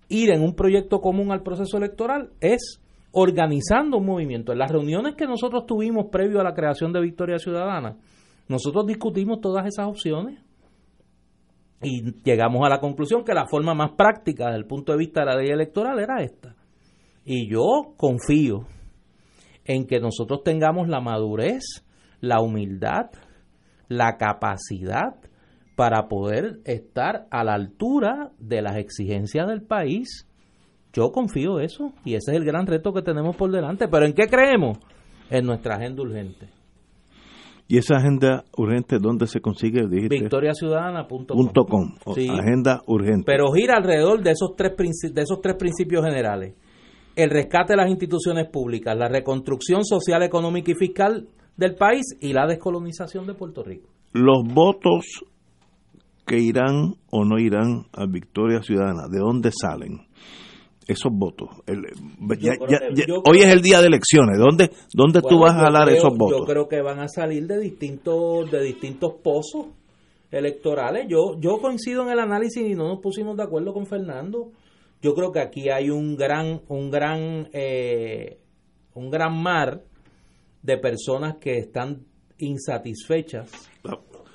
Speaker 2: ir en un proyecto común al proceso electoral es organizando un movimiento. En las reuniones que nosotros tuvimos previo a la creación de Victoria Ciudadana, nosotros discutimos todas esas opciones y llegamos a la conclusión que la forma más práctica desde el punto de vista de la ley electoral era esta. Y yo confío en que nosotros tengamos la madurez, la humildad, la capacidad para poder estar a la altura de las exigencias del país Yo confío eso y ese es el gran reto que tenemos por delante. ¿Pero en qué creemos? En nuestra agenda urgente.
Speaker 1: ¿Y esa agenda urgente dónde se consigue?
Speaker 2: Victoriaciudadana.com.
Speaker 1: Sí. Agenda urgente.
Speaker 2: Pero gira alrededor de esos, tres de esos tres principios generales. El rescate de las instituciones públicas, la reconstrucción social, económica y fiscal del país y la descolonización de Puerto Rico.
Speaker 1: Los votos que irán o no irán a Victoria Ciudadana, ¿de dónde salen? Esos votos. hoy es el día de elecciones. ¿Dónde, dónde tú vas a jalar esos votos?
Speaker 2: Yo creo que van a salir de distintos, de distintos pozos electorales. Yo, yo coincido en el análisis y no nos pusimos de acuerdo con Fernando. Yo creo que aquí hay un gran, un gran, eh, un gran mar de personas que están insatisfechas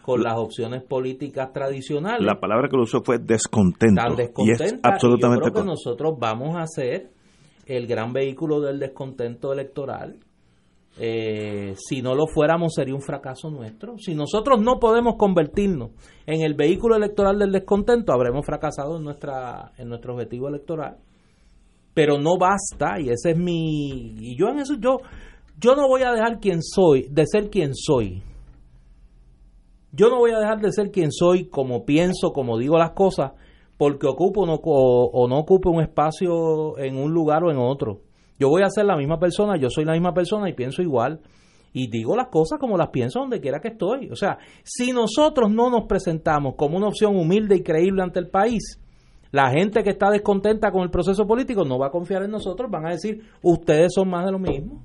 Speaker 2: con las opciones políticas tradicionales.
Speaker 1: La palabra que lo usó fue descontento. y es absolutamente
Speaker 2: yo creo que nosotros vamos a ser el gran vehículo del descontento electoral. Eh, si no lo fuéramos sería un fracaso nuestro. Si nosotros no podemos convertirnos en el vehículo electoral del descontento, habremos fracasado en nuestra en nuestro objetivo electoral. Pero no basta y ese es mi y yo en eso yo yo no voy a dejar quien soy de ser quien soy yo no voy a dejar de ser quien soy, como pienso, como digo las cosas, porque ocupo no, o, no ocupo un espacio en un lugar o en otro. Yo voy a ser la misma persona, yo soy la misma persona y pienso igual. Y digo las cosas como las pienso donde quiera que estoy. O sea, si nosotros no nos presentamos como una opción humilde y creíble ante el país, la gente que está descontenta con el proceso político no va a confiar en nosotros, van a decir, ustedes son más de lo mismo.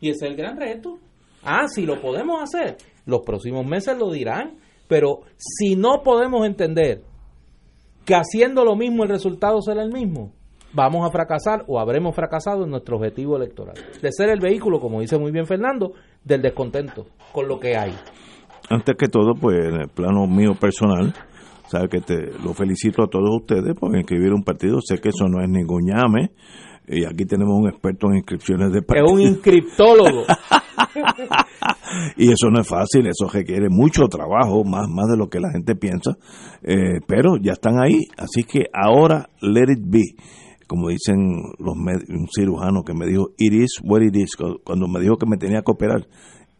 Speaker 2: Y ese es el gran reto. Ah, si lo podemos hacer, los próximos meses lo dirán, pero si no podemos entender que haciendo lo mismo el resultado será el mismo, vamos a fracasar o habremos fracasado en nuestro objetivo electoral, de ser el vehículo, como dice muy bien Fernando, del descontento con lo que hay.
Speaker 1: Antes que todo, pues en el plano mío personal, sabe que te lo felicito a todos ustedes por inscribir un partido, sé que eso no es ningún llame, y aquí tenemos un experto en inscripciones de.
Speaker 2: Es un inscriptólogo.
Speaker 1: y eso no es fácil, eso requiere mucho trabajo, más, más de lo que la gente piensa, eh, pero ya están ahí, así que ahora let it be. Como dicen los un cirujano que me dijo, it is what it is, cuando me dijo que me tenía que operar,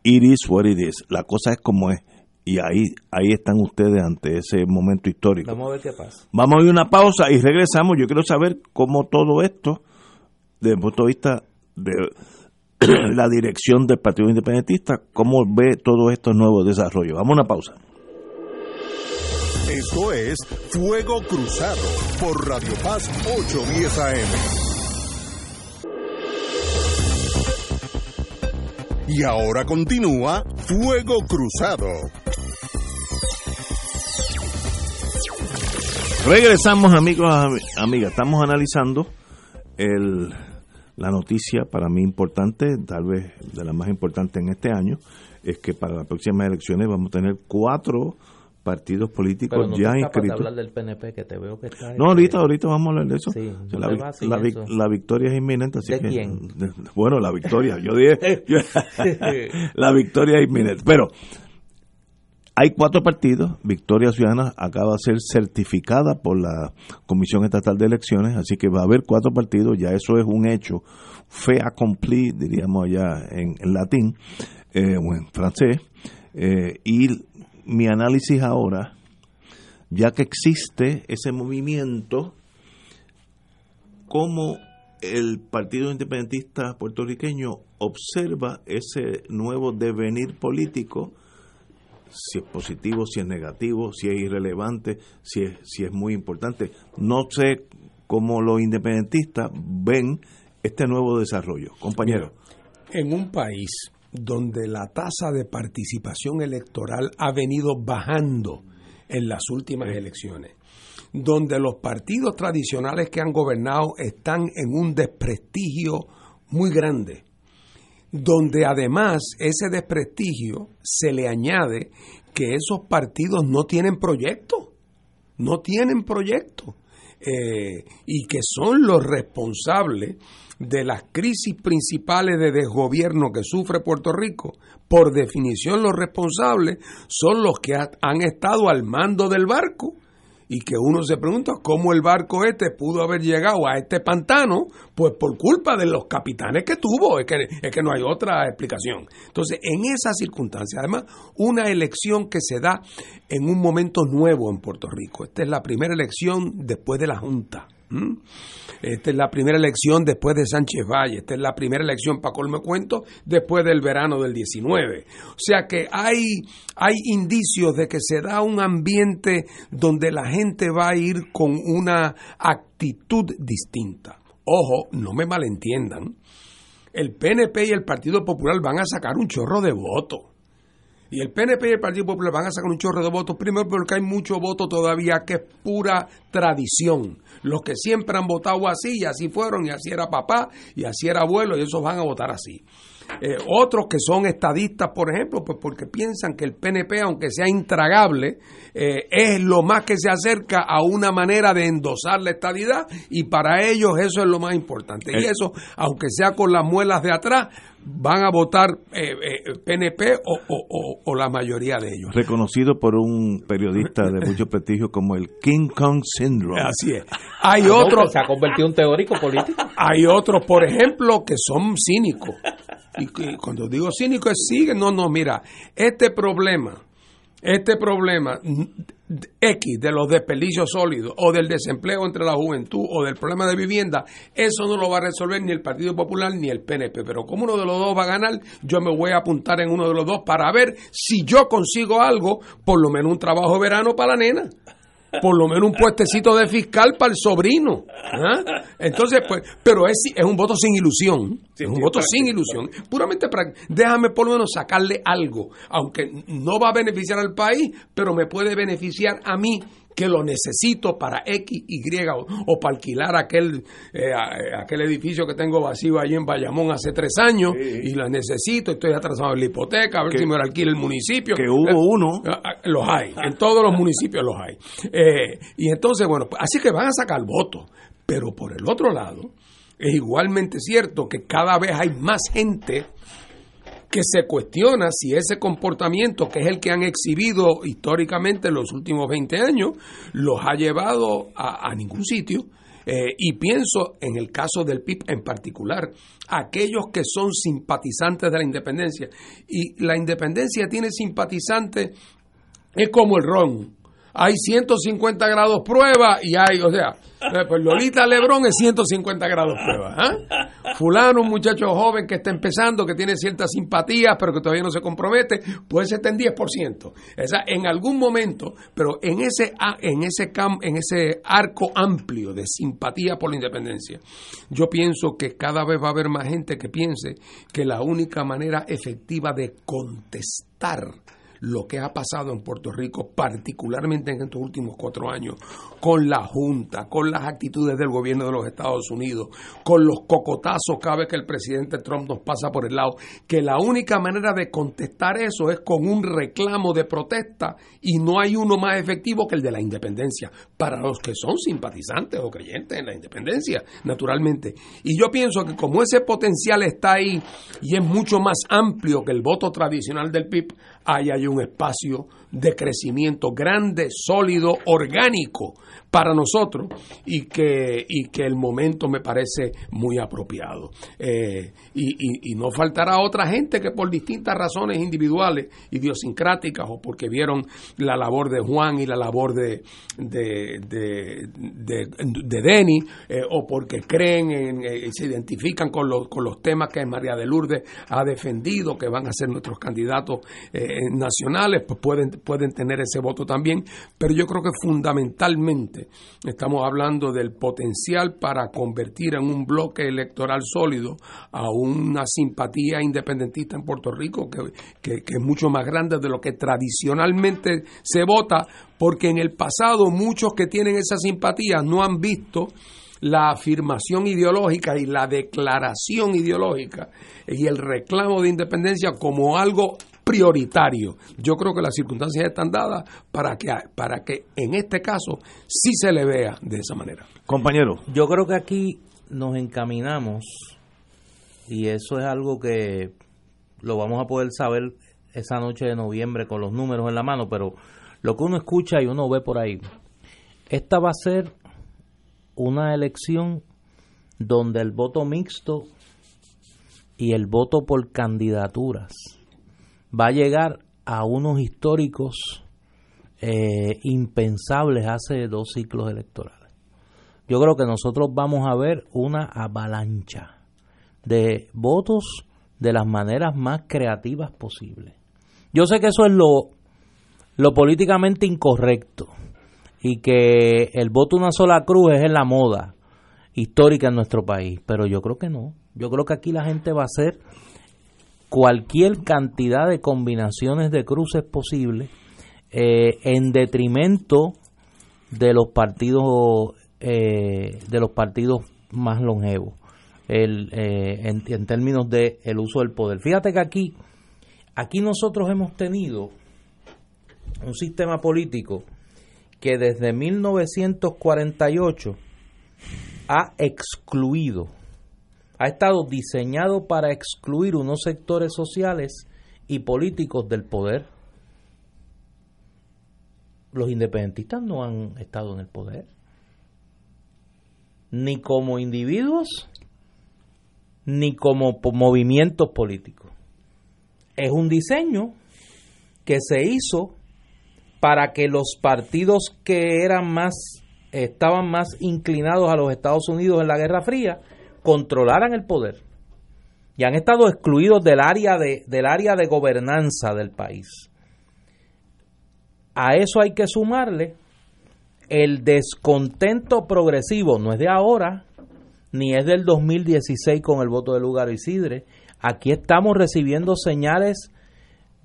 Speaker 1: it is what it is, la cosa es como es y ahí ahí están ustedes ante ese momento histórico.
Speaker 2: Vamos a ver qué pasa.
Speaker 1: Vamos a ir una pausa y regresamos. Yo quiero saber cómo todo esto desde el punto de vista de la dirección del Partido Independentista, cómo ve todos estos nuevos desarrollos. Vamos a una pausa.
Speaker 4: Esto es Fuego Cruzado por Radio Paz 810 AM. Y ahora continúa Fuego Cruzado.
Speaker 1: Regresamos amigos, amigas, estamos analizando el la noticia para mí importante, tal vez de la más importante en este año, es que para las próximas elecciones vamos a tener cuatro partidos políticos
Speaker 2: Pero no
Speaker 1: ya inscritos.
Speaker 2: hablar del PNP, que te veo que está
Speaker 1: no, ahorita, ahorita vamos a hablar de eso.
Speaker 2: Sí,
Speaker 1: la,
Speaker 2: la,
Speaker 1: eso. la, victoria es inminente. Así
Speaker 2: ¿De
Speaker 1: que,
Speaker 2: quién?
Speaker 1: bueno, la victoria. Yo dije. la victoria es inminente. Pero hay cuatro partidos. Victoria Ciudadana acaba de ser certificada por la Comisión Estatal de Elecciones, así que va a haber cuatro partidos. Ya eso es un hecho. Fe accompli, diríamos allá en, latín eh, o en francés. Eh, y mi análisis ahora, ya que existe ese movimiento, cómo el Partido Independentista puertorriqueño observa ese nuevo devenir político si es positivo, si es negativo, si es irrelevante, si es, si es muy importante. No sé cómo los independentistas ven este nuevo desarrollo. Compañero.
Speaker 3: En un país donde la tasa de participación electoral ha venido bajando en las últimas elecciones, donde los partidos tradicionales que han gobernado están en un desprestigio muy grande, donde además ese desprestigio se le añade que esos partidos no tienen proyecto, no tienen proyecto, eh, y que son los responsables de las crisis principales de desgobierno que sufre Puerto Rico, por definición los responsables son los que han estado al mando del barco y que uno se pregunta cómo el barco este pudo haber llegado a este pantano, pues por culpa de los capitanes que tuvo, es que, es que no hay otra explicación. Entonces, en esa circunstancia, además, una elección que se da en un momento nuevo en Puerto Rico, esta es la primera elección después de la Junta. Esta es la primera elección después de Sánchez Valle. Esta es la primera elección, para colme cuento, después del verano del 19. O sea que hay, hay indicios de que se da un ambiente donde la gente va a ir con una actitud distinta. Ojo, no me malentiendan. El PNP y el Partido Popular van a sacar un chorro de votos. Y el PNP y el Partido Popular van a sacar un chorro de votos, primero porque hay mucho voto todavía que es pura tradición. Los que siempre han votado así y así fueron, y así era papá, y así era abuelo, y esos van a votar así. Eh, otros que son estadistas, por ejemplo, pues porque piensan que el PNP, aunque sea intragable, eh, es lo más que se acerca a una manera de endosar la estadidad y para ellos eso es lo más importante. Y eso, aunque sea con las muelas de atrás, van a votar PNP eh, o, la mayoría de ellos.
Speaker 1: Reconocido por un periodista de mucho prestigio como el King Kong Syndrome.
Speaker 3: Así es. Hay otros.
Speaker 2: se ha convertido en un teórico político.
Speaker 3: Hay otros, por ejemplo, que son cínicos. Y, cuando digo cínico es sigue, no, no, mira, este problema, este problema X de los desperdicios sólidos o del desempleo entre la juventud o del problema de vivienda, eso no lo va a resolver ni el Partido Popular ni el PNP. Pero como uno de los dos va a ganar, yo me voy a apuntar en uno de los dos para ver si yo consigo algo, por lo menos un trabajo verano para la nena por lo menos un puestecito de fiscal para el sobrino. ¿ah? Entonces, pues, pero es, es un voto sin ilusión. es un voto sin ilusión. Puramente para, déjame por lo menos sacarle algo, aunque no va a beneficiar al país, pero me puede beneficiar a mí que lo necesito para X, Y o, para alquilar aquel, eh, aquel edificio que tengo vacío ahí en Bayamón hace tres años y lo necesito, estoy atrasado en la hipoteca, a ver si me lo alquila el municipio.
Speaker 1: Que hubo eh, uno.
Speaker 3: Ah, los hay, en todos los municipios los hay. Eh, y entonces, bueno, así que van a sacar votos, pero por el otro lado, es igualmente cierto que cada vez hay más gente que se cuestiona si ese comportamiento, que es el que han exhibido históricamente en los últimos 20 años, los ha llevado a, ningún sitio. Eh, y pienso en el caso del PIB en particular, aquellos que son simpatizantes de la independencia. Y la independencia tiene simpatizantes, es como el ron hay 150 grados prueba y hay, o sea, eh, pues Lolita Lebrón es 150 grados prueba. ¿ah? Fulano, un muchacho joven que está empezando, que tiene ciertas simpatías, pero que todavía no se compromete, puede ser en 10%. Esa, en algún momento, pero en ese, en, ese en ese arco amplio de simpatía por la independencia, yo pienso que cada vez va a haber más gente que piense que la única manera efectiva de contestar lo que ha pasado en Puerto Rico, particularmente en estos últimos cuatro años, con la Junta, con las actitudes del gobierno de los Estados Unidos, con los cocotazos cada vez que el presidente Trump nos pasa por el lado, que la única manera de contestar eso es con un reclamo de protesta y no hay uno más efectivo que el de la independencia, para los que son simpatizantes o creyentes en la independencia, naturalmente. Y yo pienso que como ese potencial está ahí y es mucho más amplio que el voto tradicional del PIB, ahí hay un espacio de crecimiento grande, sólido, orgánico para nosotros y que, y que el momento me parece muy apropiado. Eh, y, no faltará otra gente que por distintas razones individuales, idiosincráticas o porque vieron la labor de Juan y la labor de, de, de, de, Denny eh, o porque creen en, eh, se identifican con los, con los temas que María de Lourdes ha defendido, que van a ser nuestros candidatos nacionales, pues pueden, pueden tener ese voto también. Pero yo creo que fundamentalmente Estamos hablando del potencial para convertir en un bloque electoral sólido a una simpatía independentista en Puerto Rico que, es mucho más grande de lo que tradicionalmente se vota, porque en el pasado muchos que tienen esa simpatía no han visto la afirmación ideológica y la declaración ideológica y el reclamo de independencia como algo prioritario. Yo creo que las circunstancias están dadas para que, para que en este caso sí se le vea de esa manera.
Speaker 1: Compañero.
Speaker 2: Yo creo que aquí nos encaminamos y eso es algo que lo vamos a poder saber esa noche de noviembre con los números en la mano, pero lo que uno escucha y uno ve por ahí esta va a ser una elección donde el voto mixto y el voto por candidaturas va a llegar a unos históricos eh, impensables hace dos ciclos electorales. Yo creo que nosotros vamos a ver una avalancha de votos de las maneras más creativas posibles. Yo sé que eso es lo, lo políticamente incorrecto y que el voto una sola cruz es en la moda histórica en nuestro país, pero yo creo que no. Yo creo que aquí la gente va a hacer cualquier cantidad de combinaciones de cruces posibles eh, en detrimento de los partidos eh, de los partidos más longevos el, eh, en, términos de el uso del poder. Fíjate que aquí aquí nosotros hemos tenido un sistema político que desde 1948 ha excluido, ha estado diseñado para excluir unos sectores sociales y políticos del poder. Los independentistas no han estado en el poder, ni como individuos, ni como movimientos políticos. Es un diseño que se hizo para que los partidos que eran más estaban más inclinados a los Estados Unidos en la Guerra Fría controlaran el poder y han estado excluidos del área de del área de gobernanza del país. A eso hay que sumarle el descontento progresivo, no es de ahora, ni es del 2016 con el voto de Lugar Isidre. Aquí estamos recibiendo señales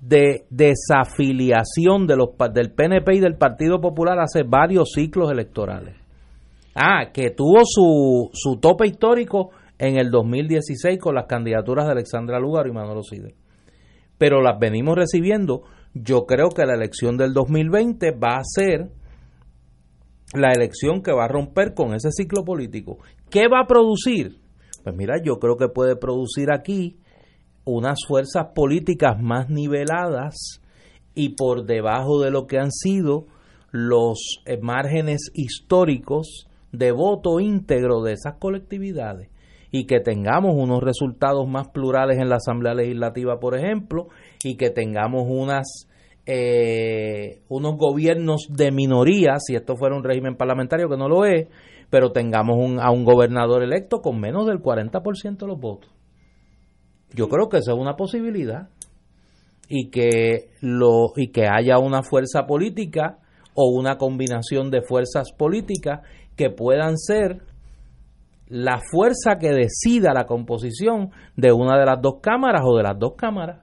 Speaker 2: de desafiliación de los, del PNP y del Partido Popular hace varios ciclos electorales. Ah, que tuvo su, su tope histórico en el 2016 con las candidaturas de Alexandra Lugar y Manuel Sidre. Pero las venimos recibiendo. Yo creo que la elección del 2020 va a ser la elección que va a romper con ese ciclo político. ¿Qué va a producir? Pues mira, yo creo que puede producir aquí unas fuerzas políticas más niveladas y por debajo de lo que han sido los eh, márgenes históricos de voto íntegro de esas colectividades y que tengamos unos resultados más plurales en la Asamblea Legislativa, por ejemplo, y que tengamos unas eh, unos gobiernos de minoría, si esto fuera un régimen parlamentario, que no lo es, pero tengamos un, a un gobernador electo con menos del 40% de los votos. Yo creo que esa es una posibilidad y que lo y que haya una fuerza política o una combinación de fuerzas políticas que puedan ser la fuerza que decida la composición de una de las dos cámaras o de las dos cámaras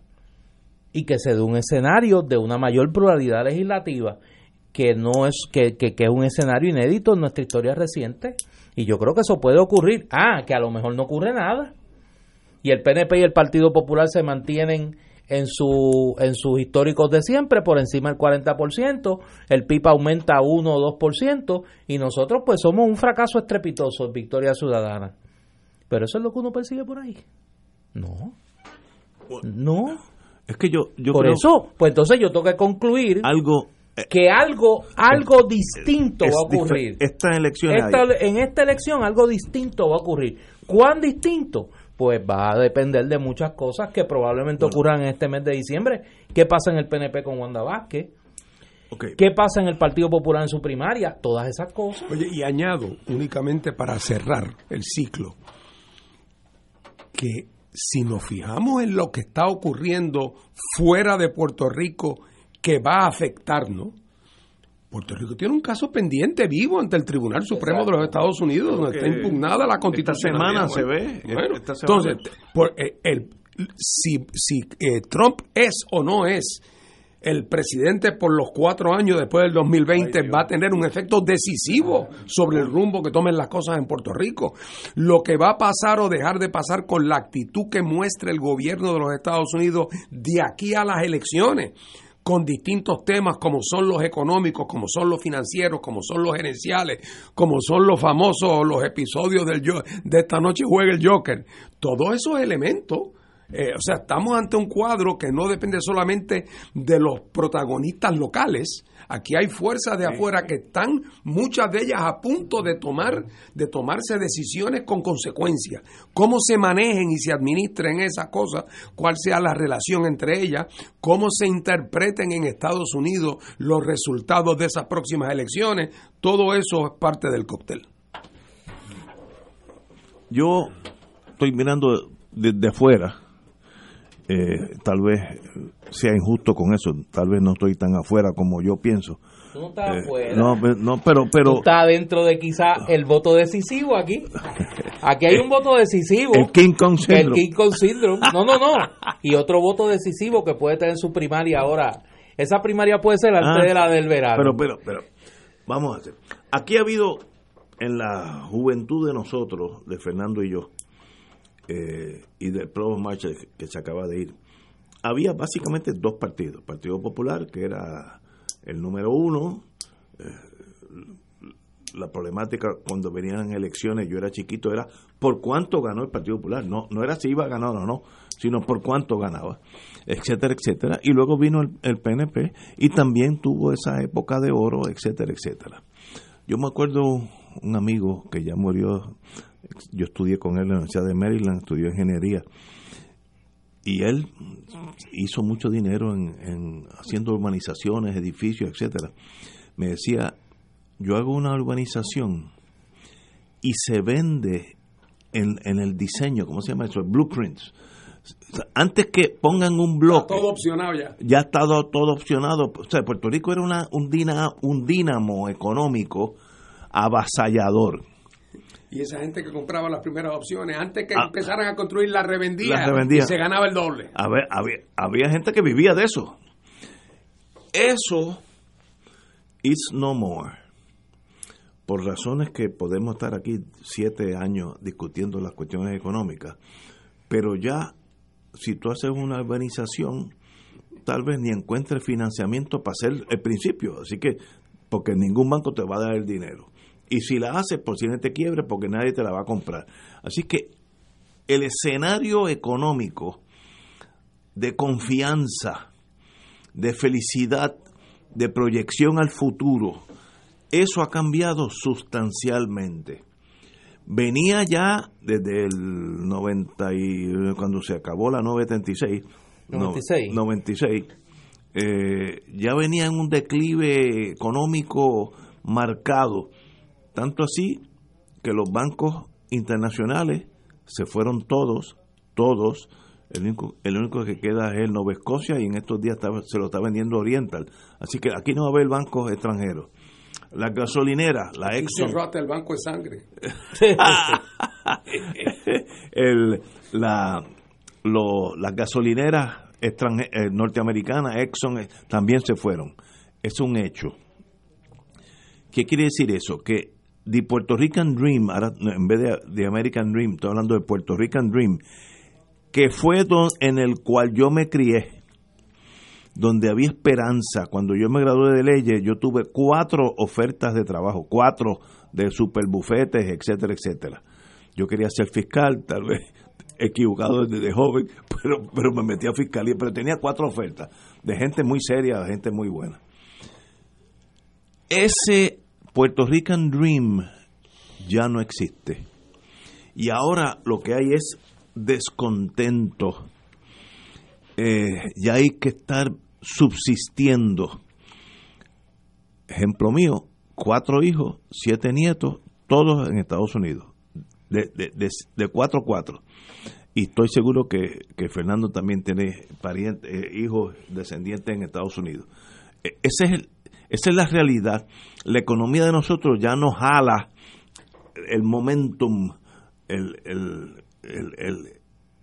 Speaker 2: y que se dé un escenario de una mayor pluralidad legislativa que no es que, que, que es un escenario inédito en nuestra historia reciente. Y yo creo que eso puede ocurrir. Ah que a lo mejor no ocurre nada. Y el PNP y el Partido Popular se mantienen en, su, en sus históricos de siempre, por encima del 40%, el PIB aumenta 1 o 2%, y nosotros pues somos un fracaso estrepitoso en Victoria Ciudadana. Pero eso es lo que uno persigue por ahí. No. No.
Speaker 1: Es que yo, yo
Speaker 2: por eso, pues entonces yo tengo que concluir
Speaker 1: algo
Speaker 2: eh, que algo algo distinto va a ocurrir.
Speaker 1: Esta elección
Speaker 2: en esta elección algo distinto va a ocurrir. ¿Cuán distinto? Pues va a depender de muchas cosas que probablemente ocurran en este mes de diciembre. ¿Qué pasa en el PNP con Wanda Vázquez? ¿Qué pasa en el Partido Popular en su primaria? Todas esas cosas.
Speaker 3: Oye, y añado, únicamente para cerrar el ciclo, que si nos fijamos en lo que está ocurriendo fuera de Puerto Rico, que va a afectarnos, Puerto Rico tiene un caso pendiente vivo ante el Tribunal Supremo de los Estados Unidos, donde está impugnada la Constitución.
Speaker 1: Esta semana se ve.
Speaker 3: entonces, eh, el, si, si eh, Trump es o no es el presidente por los cuatro años después del 2020 va a tener un efecto decisivo sobre el rumbo que tomen las cosas en Puerto Rico. Lo que va a pasar o dejar de pasar con la actitud que muestre el gobierno de los Estados Unidos de aquí a las elecciones con distintos temas como son los económicos, como son los financieros, como son los gerenciales, como son los famosos los episodios del de esta noche juega el Joker. Todos esos elementos Eh, o sea, estamos ante un cuadro que no depende solamente de los protagonistas locales. Aquí hay fuerzas de afuera que están, muchas de ellas a punto de tomar, de tomarse decisiones con consecuencias. Cómo se manejen y se administren esas cosas, cuál sea la relación entre ellas, cómo se interpreten en Estados Unidos los resultados de esas próximas elecciones, todo eso es parte del cóctel.
Speaker 1: Yo estoy mirando desde afuera eh, tal vez sea injusto con eso, tal vez no estoy tan afuera como yo pienso.
Speaker 2: Tú no estás
Speaker 1: Eh,
Speaker 2: afuera.
Speaker 1: no, pe- no, pero, pero
Speaker 2: Tú estás dentro de quizá el voto decisivo aquí. Aquí hay un voto decisivo.
Speaker 1: el King Kong
Speaker 2: El
Speaker 1: Syndrome.
Speaker 2: King Kong Syndrome. No, no, no. Y otro voto decisivo que puede tener su primaria ahora. Esa primaria puede ser antes
Speaker 1: Ah,
Speaker 2: de la del verano.
Speaker 1: Pero, pero, pero, vamos a hacer. Aquí ha habido en la juventud de nosotros, de Fernando y yo, eh, y del Pro March que se acaba de ir, había básicamente dos partidos. Partido Popular, que era el número uno. eh, la problemática cuando venían elecciones, yo era chiquito, era por cuánto ganó el Partido Popular. No, no era si iba a ganar o no, sino por cuánto ganaba, etcétera, etcétera. Y luego vino el, el PNP y también tuvo esa época de oro, etcétera, etcétera. Yo me acuerdo un amigo que ya murió, yo estudié con él en la Universidad de Maryland, estudió ingeniería, y él hizo mucho dinero en, en haciendo urbanizaciones, edificios, etcétera. Me decía, yo hago una urbanización y se vende en, en el diseño, ¿cómo se llama eso? Blueprints. O sea, Antes que pongan un bloque,
Speaker 3: Todo opcionado ya.
Speaker 1: ya ha estado todo opcionado. O sea, Puerto Rico era una, un, dina- un dínamo económico avasallador.
Speaker 3: Y esa gente que compraba las primeras opciones, antes que
Speaker 1: Ah.
Speaker 3: empezaran a construir la revendía,
Speaker 1: La revendía.
Speaker 3: y se ganaba el doble.
Speaker 1: A ver, había, había gente que vivía de eso. Eso is no more. Por razones que podemos estar aquí siete años discutiendo las cuestiones económicas, pero ya si tú haces una urbanización, tal vez ni encuentres financiamiento para hacer el principio, así que porque ningún banco te va a dar el dinero. Y si la haces, por si no te quiebre, porque nadie te la va a comprar. Así que el escenario económico de confianza, de felicidad, de proyección al futuro, eso ha cambiado sustancialmente. Venía ya desde el 90 y cuando se acabó la 936, no-
Speaker 2: 96.
Speaker 1: 96, eh, ya venía en un declive económico marcado, tanto así que los bancos internacionales se fueron todos, todos, el único, el único que queda es el Nova Escocia y en estos días está- se lo está vendiendo Oriental. Así que aquí no va a haber bancos extranjeros. La gasolinera, la Exxon,
Speaker 3: hasta el banco de sangre.
Speaker 1: el, la, lo- las gasolineras eh, norteamericanas, Exxon, eh, también se fueron. Es un hecho. ¿Qué quiere decir eso? Que The Puerto Rican Dream, ahora, en vez de, de American Dream, estoy hablando de Puerto Rican Dream, que fue don- en el cual yo me crié, donde había esperanza. Cuando yo me gradué de leyes, yo tuve cuatro ofertas de trabajo, cuatro de superbufetes, etcétera, etcétera. Yo quería ser fiscal, tal vez equivocado desde joven, pero, pero me metí a fiscalía, pero tenía cuatro ofertas de gente muy seria, de gente muy buena. Ese Puerto Rican Dream ya no existe. Y ahora lo que hay es descontento. Eh, ya hay que estar subsistiendo. Ejemplo mío, cuatro hijos, siete nietos, todos en Estados Unidos, de, cuatro a cuatro. Y estoy seguro que, que Fernando también tiene parientes, eh, hijos descendientes en Estados Unidos. Ese es esa es la realidad. La economía de nosotros ya no jala el momentum, el, el-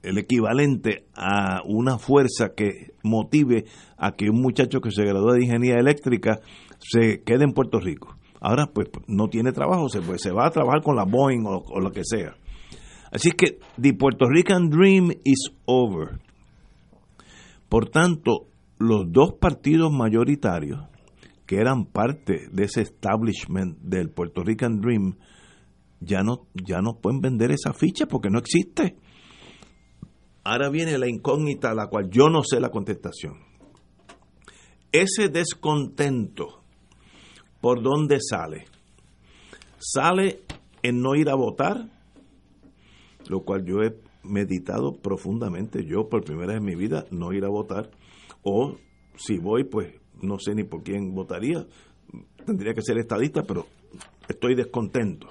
Speaker 1: el equivalente a una fuerza que motive a que un muchacho que se graduó de ingeniería eléctrica se quede en Puerto Rico. Ahora, pues no tiene trabajo, se, pues, se va a trabajar con la Boeing o, o lo que sea. Así que the Puerto Rican Dream is over. Por tanto, los dos partidos mayoritarios que eran parte de ese establishment del Puerto Rican Dream ya no ya no pueden vender esa ficha porque no existe. Ahora viene la incógnita a la cual yo no sé la contestación. Ese descontento, ¿por dónde sale? Sale en no ir a votar, lo cual yo he meditado profundamente, yo por primera vez en mi vida, no ir a votar, o si voy, pues no sé ni por quién votaría, tendría que ser estadista, pero estoy descontento.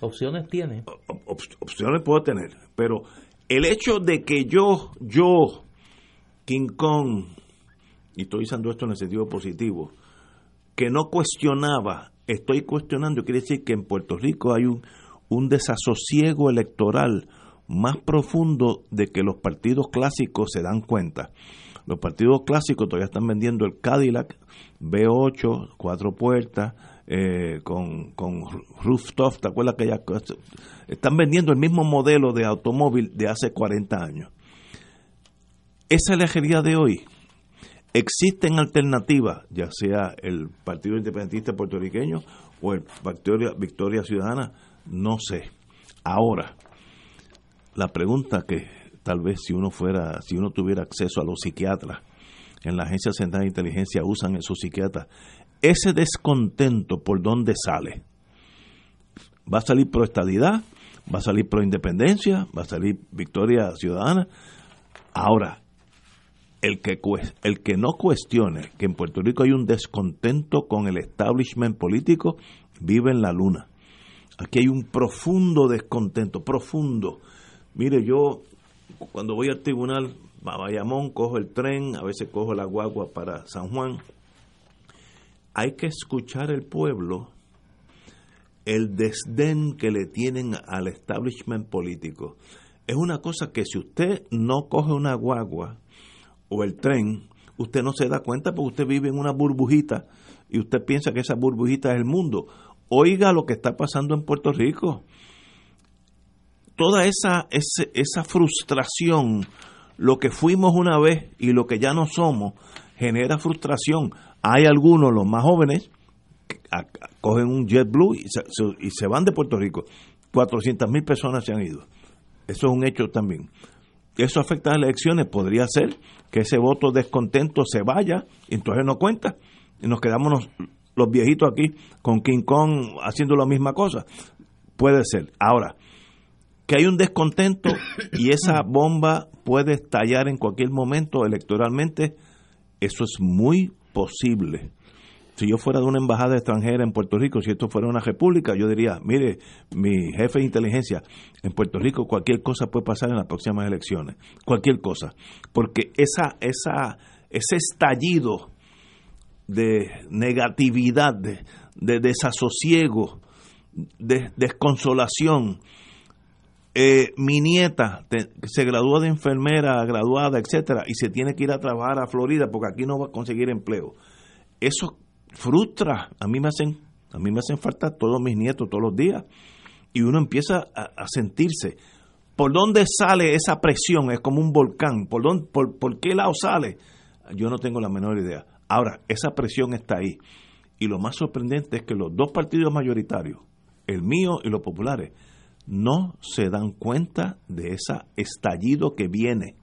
Speaker 2: Opciones tiene.
Speaker 1: opciones puedo tener, pero el hecho de que yo, yo, King Kong, y estoy usando esto en el sentido positivo, que no cuestionaba, estoy cuestionando, quiere decir que en Puerto Rico hay un, un desasosiego electoral más profundo de que los partidos clásicos se dan cuenta. Los partidos clásicos todavía están vendiendo el Cadillac B8, cuatro puertas, eh, con, con rooftop, ¿te acuerdas que ya están vendiendo el mismo modelo de automóvil de hace 40 años? Esa es de hoy. Existen alternativas, ya sea el Partido Independentista Puertorriqueño o el Victoria Ciudadana, no sé. Ahora, la pregunta que tal vez si uno fuera, si uno tuviera acceso a los psiquiatras, en la Agencia Central de Inteligencia usan esos psiquiatras, ese descontento por dónde sale. Va a salir pro estadidad, va a salir pro independencia, va a salir victoria ciudadana. Ahora, el que, el que no cuestione que en Puerto Rico hay un descontento con el establishment político, vive en la luna. Aquí hay un profundo descontento, profundo. Mire, yo cuando voy al tribunal, a Bayamón, cojo el tren, a veces cojo la guagua para San Juan, hay que escuchar el pueblo el desdén que le tienen al establishment político. Es una cosa que si usted no coge una guagua o el tren, usted no se da cuenta porque usted vive en una burbujita y usted piensa que esa burbujita es el mundo. Oiga lo que está pasando en Puerto Rico. Toda esa, esa, esa frustración, lo que fuimos una vez y lo que ya no somos, genera frustración. Hay algunos, los más jóvenes, que cogen un JetBlue y se, y se van de Puerto Rico. 400 mil personas se han ido. Eso es un hecho también. Eso afecta a las elecciones. Podría ser que ese voto descontento se vaya y entonces no cuenta. Y nos quedamos los, viejitos aquí con King Kong haciendo la misma cosa. Puede ser. Ahora, que hay un descontento y esa bomba puede estallar en cualquier momento electoralmente, eso es muy posible. Si yo fuera de una embajada extranjera en Puerto Rico, si esto fuera una república, yo diría, mire, mi jefe de inteligencia, en Puerto Rico cualquier cosa puede pasar en las próximas elecciones, cualquier cosa, porque esa, esa, ese estallido de negatividad, de, desasosiego, de desconsolación, eh, mi nieta se gradúa de enfermera, graduada, etcétera, y se tiene que ir a trabajar a Florida porque aquí no va a conseguir empleo. Eso frustra. A mí me hacen, a mí me hacen falta todos mis nietos todos los días. Y uno empieza a, sentirse. ¿Por dónde sale esa presión? Es como un volcán. ¿Por, dónde, por, ¿Por qué lado sale? Yo no tengo la menor idea. Ahora, esa presión está ahí. Y lo más sorprendente es que los dos partidos mayoritarios, el mío y los populares, no se dan cuenta de ese estallido que viene.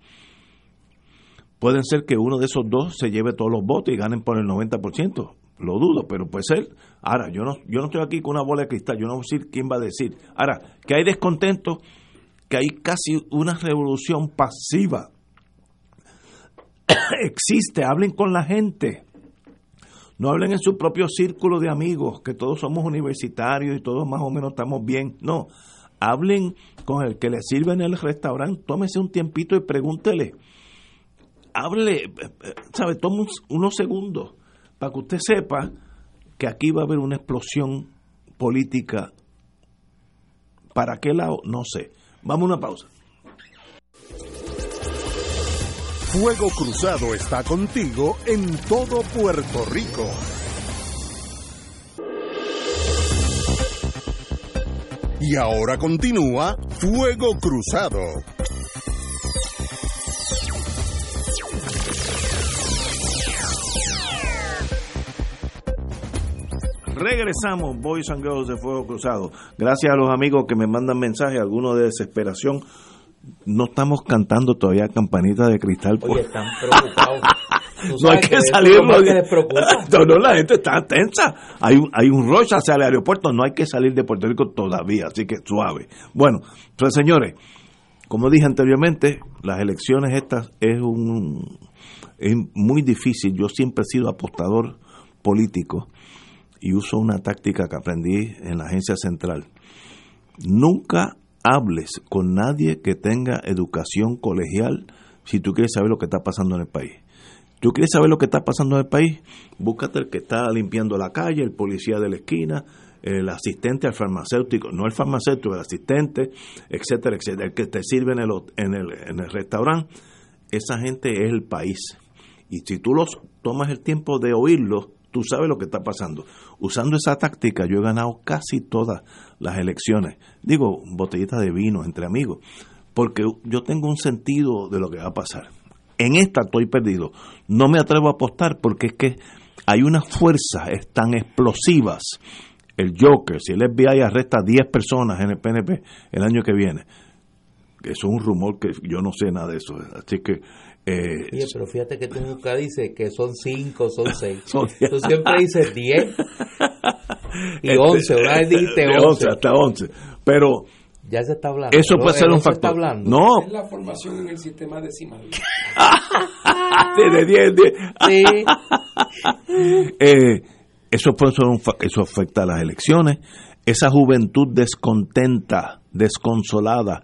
Speaker 1: Pueden ser que uno de esos dos se lleve todos los votos y ganen por el 90%. Lo dudo, pero puede ser. Ahora, yo no, yo no estoy aquí con una bola de cristal, yo no decir quién va a decir. Ahora, que hay descontento, que hay casi una revolución pasiva. Existe, hablen con la gente. No hablen en su propio círculo de amigos, que todos somos universitarios y todos más o menos estamos bien. No, hablen con el que le sirve en el restaurante, tómese un tiempito y pregúntele. Hable, eh, eh, ¿sabe? Tome unos segundos para que usted sepa que aquí va a haber una explosión política. ¿Para qué lado? No sé. Vamos a una pausa.
Speaker 4: Fuego Cruzado está contigo en todo Puerto Rico. Y ahora continúa Fuego Cruzado.
Speaker 1: Regresamos, Boys and Girls de Fuego Cruzado. Gracias a los amigos que me mandan mensajes, algunos de desesperación. no estamos cantando todavía campanita de cristal.
Speaker 2: Oye, están preocupados.
Speaker 1: no hay que, salir. No, no, la gente está tensa. Hay un, hay un rush hacia el aeropuerto. No hay que salir de Puerto Rico todavía, así que suave. Bueno, pues señores, como dije anteriormente, las elecciones estas es un es muy difícil. Yo siempre he sido apostador político y uso una táctica que aprendí en la agencia central. Nunca hables con nadie que tenga educación colegial si tú quieres saber lo que está pasando en el país. ¿Tú quieres saber lo que está pasando en el país? Búscate el que está limpiando la calle, el policía de la esquina, el asistente al farmacéutico, no el farmacéutico, el asistente, etcétera, etcétera, el que te sirve en el, en el, en el restaurante. Esa gente es el país. Y si tú los tomas el tiempo de oírlos, tú sabes lo que está pasando. Usando esa táctica yo he ganado casi todas las elecciones. Digo, botellitas de vino entre amigos, porque yo tengo un sentido de lo que va a pasar. En esta estoy perdido. No me atrevo a apostar porque es que hay unas fuerzas tan explosivas. El Joker, si el FBI arresta a 10 personas en el PNP el año que viene, eso es un rumor que yo no sé nada de eso. Así que
Speaker 2: eh, pero fíjate que tú nunca dices que son cinco, son seis. tú siempre dices diez y este, once. Una vez dijiste once.
Speaker 1: hasta once. Pero
Speaker 2: ya se está hablando.
Speaker 1: Eso puede ser un factor.
Speaker 3: No. Es la formación en el sistema decimal.
Speaker 1: de 10, 10. Sí. eh, eso puede ser un eso afecta a las elecciones. Esa juventud descontenta, desconsolada,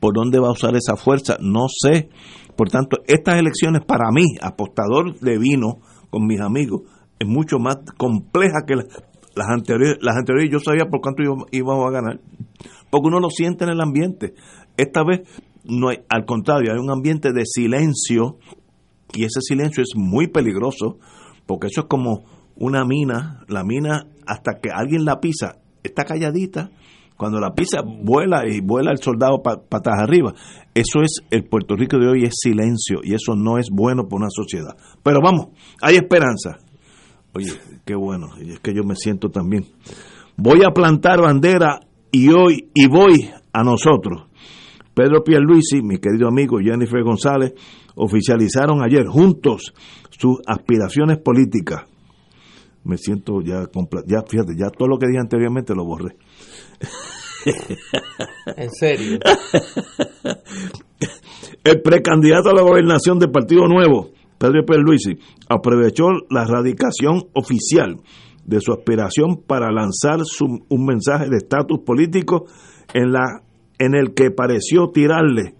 Speaker 1: ¿por dónde va a usar esa fuerza? No sé. Por tanto, estas elecciones para mí, apostador de vino con mis amigos, es mucho más compleja que las, anteriores. Las anteriores yo sabía por cuánto íbamos a ganar, porque uno lo siente en el ambiente. Esta vez no hay, al contrario, hay un ambiente de silencio y ese silencio es muy peligroso, porque eso es como una mina, la mina hasta que alguien la pisa, está calladita cuando la pisa, vuela y vuela el soldado patas arriba. Eso es, el Puerto Rico de hoy es silencio y eso no es bueno para una sociedad. Pero vamos, hay esperanza. Oye, qué bueno, y es que yo me siento también. Voy a plantar bandera y hoy, y voy a nosotros. Pedro Pierluisi, mi querido amigo Jennifer González, oficializaron ayer juntos sus aspiraciones políticas. Me siento ya, ya fíjate, ya todo lo que dije anteriormente lo borré.
Speaker 2: ¿En serio?
Speaker 1: El precandidato a la gobernación del Partido Nuevo, Pedro Luisi, aprovechó la radicación oficial de su aspiración para lanzar un mensaje de estatus político en, la, en el que pareció tirarle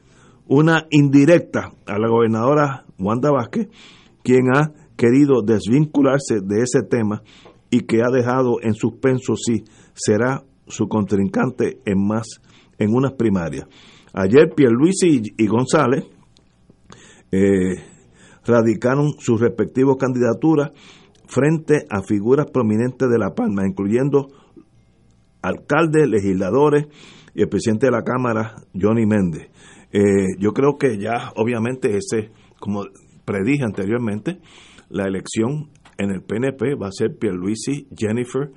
Speaker 1: una indirecta a la gobernadora Wanda Vázquez, quien ha querido desvincularse de ese tema y que ha dejado en suspenso si será su contrincante en más en unas primarias. Ayer Pierluisi y, y González eh, radicaron sus respectivas candidaturas frente a figuras prominentes de La Palma, incluyendo alcaldes, legisladores y el presidente de la Cámara, Johnny Méndez. Eh, yo creo que ya, obviamente, ese, como predije anteriormente, la elección en el PNP va a ser Pierluisi, Jennifer,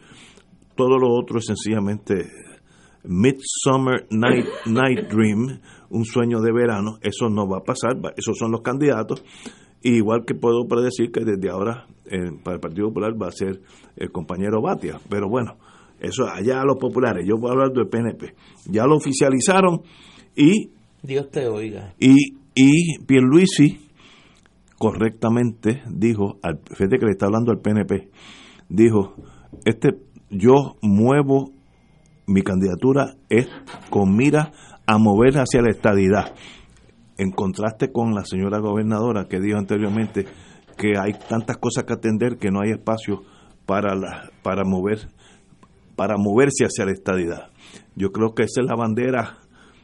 Speaker 1: todo lo otro es sencillamente Midsummer Night, Night Dream, un sueño de verano. Eso no va a pasar, esos son los candidatos. Igual que puedo predecir que desde ahora eh, para el Partido Popular va a ser el compañero Batia. Pero bueno, eso allá a los populares. Yo voy a hablar del PNP. Ya lo oficializaron y.
Speaker 2: Dios te oiga.
Speaker 1: Y, y Pierluisi correctamente dijo, al, fíjate que le está hablando al PNP, dijo: Este yo muevo mi candidatura es con mira a mover hacia la estadidad. En contraste con la señora gobernadora que dijo anteriormente que hay tantas cosas que atender que no hay espacio para la, para mover para moverse hacia la estadidad. Yo creo que esa es la bandera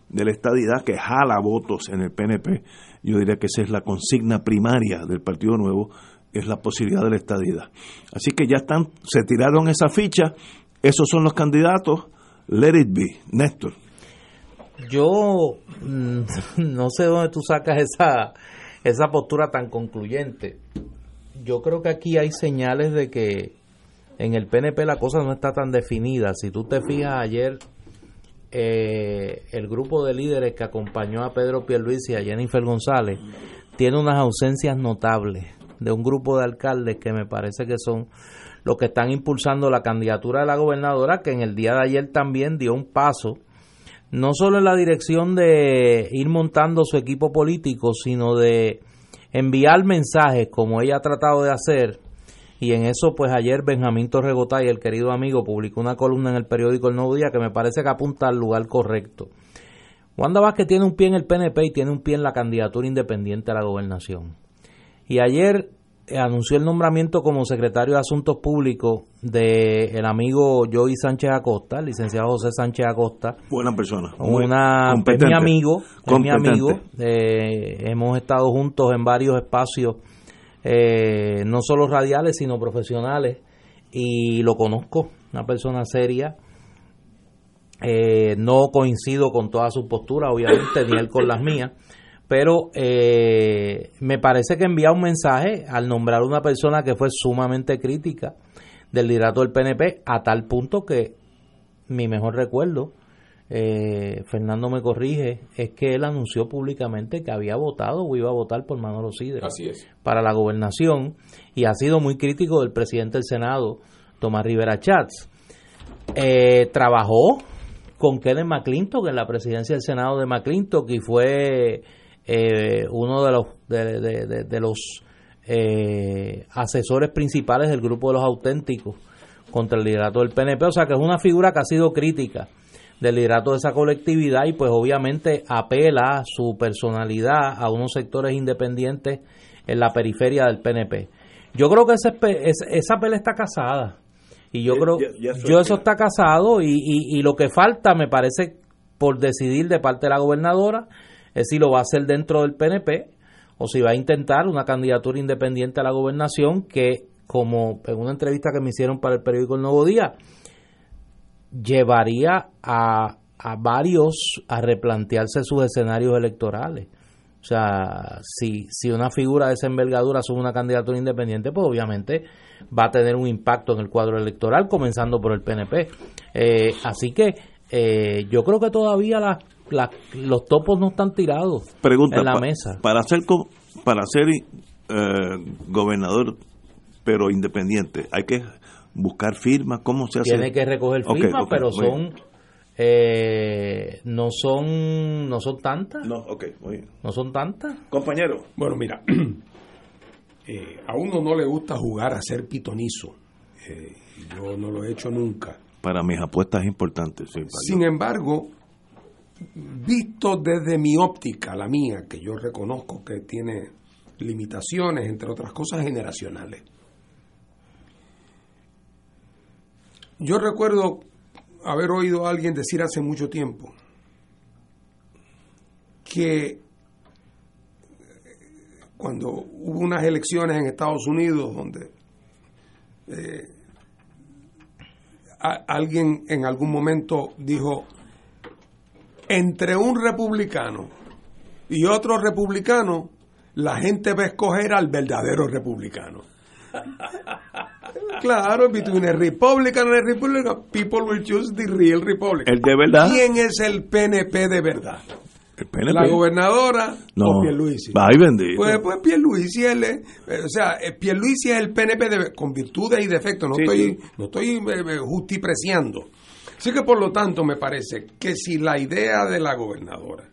Speaker 1: de la estadidad que jala votos en el PNP. Yo diría que esa es la consigna primaria del Partido Nuevo es la posibilidad de la estadidad. Así que ya están, se tiraron esa ficha, esos son los candidatos, let it be, Néstor.
Speaker 2: Yo mm, no sé dónde tú sacas esa, esa postura tan concluyente. Yo creo que aquí hay señales de que en el PNP la cosa no está tan definida. Si tú te fijas ayer, eh, el grupo de líderes que acompañó a Pedro Pierluisi y a Jennifer González tiene unas ausencias notables de un grupo de alcaldes que me parece que son los que están impulsando la candidatura de la gobernadora, que en el día de ayer también dio un paso, no solo en la dirección de ir montando su equipo político, sino de enviar mensajes como ella ha tratado de hacer. Y en eso, pues ayer Benjamín Torregotay, el querido amigo, publicó una columna en el periódico El Nuevo Día que me parece que apunta al lugar correcto. Wanda Vázquez tiene un pie en el PNP y tiene un pie en la candidatura independiente a la gobernación. Y ayer anunció el nombramiento como secretario de Asuntos Públicos de el amigo Joey Sánchez Acosta, el licenciado José Sánchez Acosta.
Speaker 1: Buena persona.
Speaker 2: Una, es mi amigo, es mi amigo. Eh, hemos estado juntos en varios espacios, eh, no solo radiales, sino profesionales, y lo conozco, una persona seria. Eh, no coincido con todas sus posturas, obviamente, ni él con las mías pero eh, me parece que envía un mensaje al nombrar una persona que fue sumamente crítica del liderato del PNP a tal punto que mi mejor recuerdo, eh, Fernando me corrige, es que él anunció públicamente que había votado o iba a votar por Manolo Sidre para la gobernación y ha sido muy crítico del presidente del Senado, Tomás Rivera Chats. Eh, trabajó con Kenneth McClintock en la presidencia del Senado de McClintock y fue eh, uno de los, de, los eh, asesores principales del grupo de los auténticos contra el liderato del PNP, o sea que es una figura que ha sido crítica del liderato de esa colectividad y pues obviamente apela su personalidad a unos sectores independientes en la periferia del PNP. Yo creo que ese, esa pelea está casada y yo creo yo eso está casado y, y lo que falta me parece por decidir de parte de la gobernadora es si lo va a hacer dentro del PNP o si va a intentar una candidatura independiente a la gobernación que, como en una entrevista que me hicieron para el periódico El Nuevo Día, llevaría a, a varios a replantearse sus escenarios electorales. O sea, si, si una figura de esa envergadura sube una candidatura independiente, pues obviamente va a tener un impacto en el cuadro electoral, comenzando por el PNP. Eh, así que eh, yo creo que todavía los topos no están tirados en la mesa.
Speaker 1: Para ser, para ser eh, gobernador, pero independiente, hay que buscar firmas, ¿cómo se hace?
Speaker 2: Tiene que recoger firmas, pero son... Eh, no son no son tantas.
Speaker 1: No okay,
Speaker 2: no son tantas.
Speaker 1: Compañero.
Speaker 3: Bueno mira eh, a uno no le gusta jugar a ser pitonizo yo no lo he hecho nunca.
Speaker 1: Para mis apuestas es importante
Speaker 3: sin embargo visto desde mi óptica, la mía, que yo reconozco que tiene limitaciones, entre otras cosas generacionales. Yo recuerdo haber oído a alguien decir hace mucho tiempo que cuando hubo unas elecciones en Estados Unidos donde eh, alguien en algún momento dijo entre un republicano y otro republicano, la gente va a escoger al verdadero republicano. Claro, between a Republican and a Republican, people will choose the real Republican.
Speaker 1: ¿El de verdad?
Speaker 3: ¿Quién es el PNP de verdad?
Speaker 1: ¿El PNP?
Speaker 3: ¿La gobernadora
Speaker 1: no.
Speaker 3: o Pierluisi?
Speaker 1: Ay, bendito.
Speaker 3: Pues, pues Pierluisi, es, eh, o sea, eh, Pierluisi es el PNP de, con virtudes y defectos. No estoy, no estoy eh, justipreciando. Así que por lo tanto me parece que si la idea de la gobernadora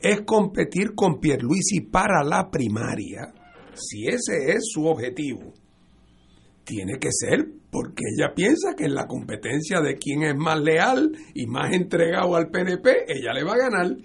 Speaker 3: es competir con Pierluisi para la primaria, si ese es su objetivo, tiene que ser porque ella piensa que en la competencia de quién es más leal y más entregado al PNP, ella le va a ganar.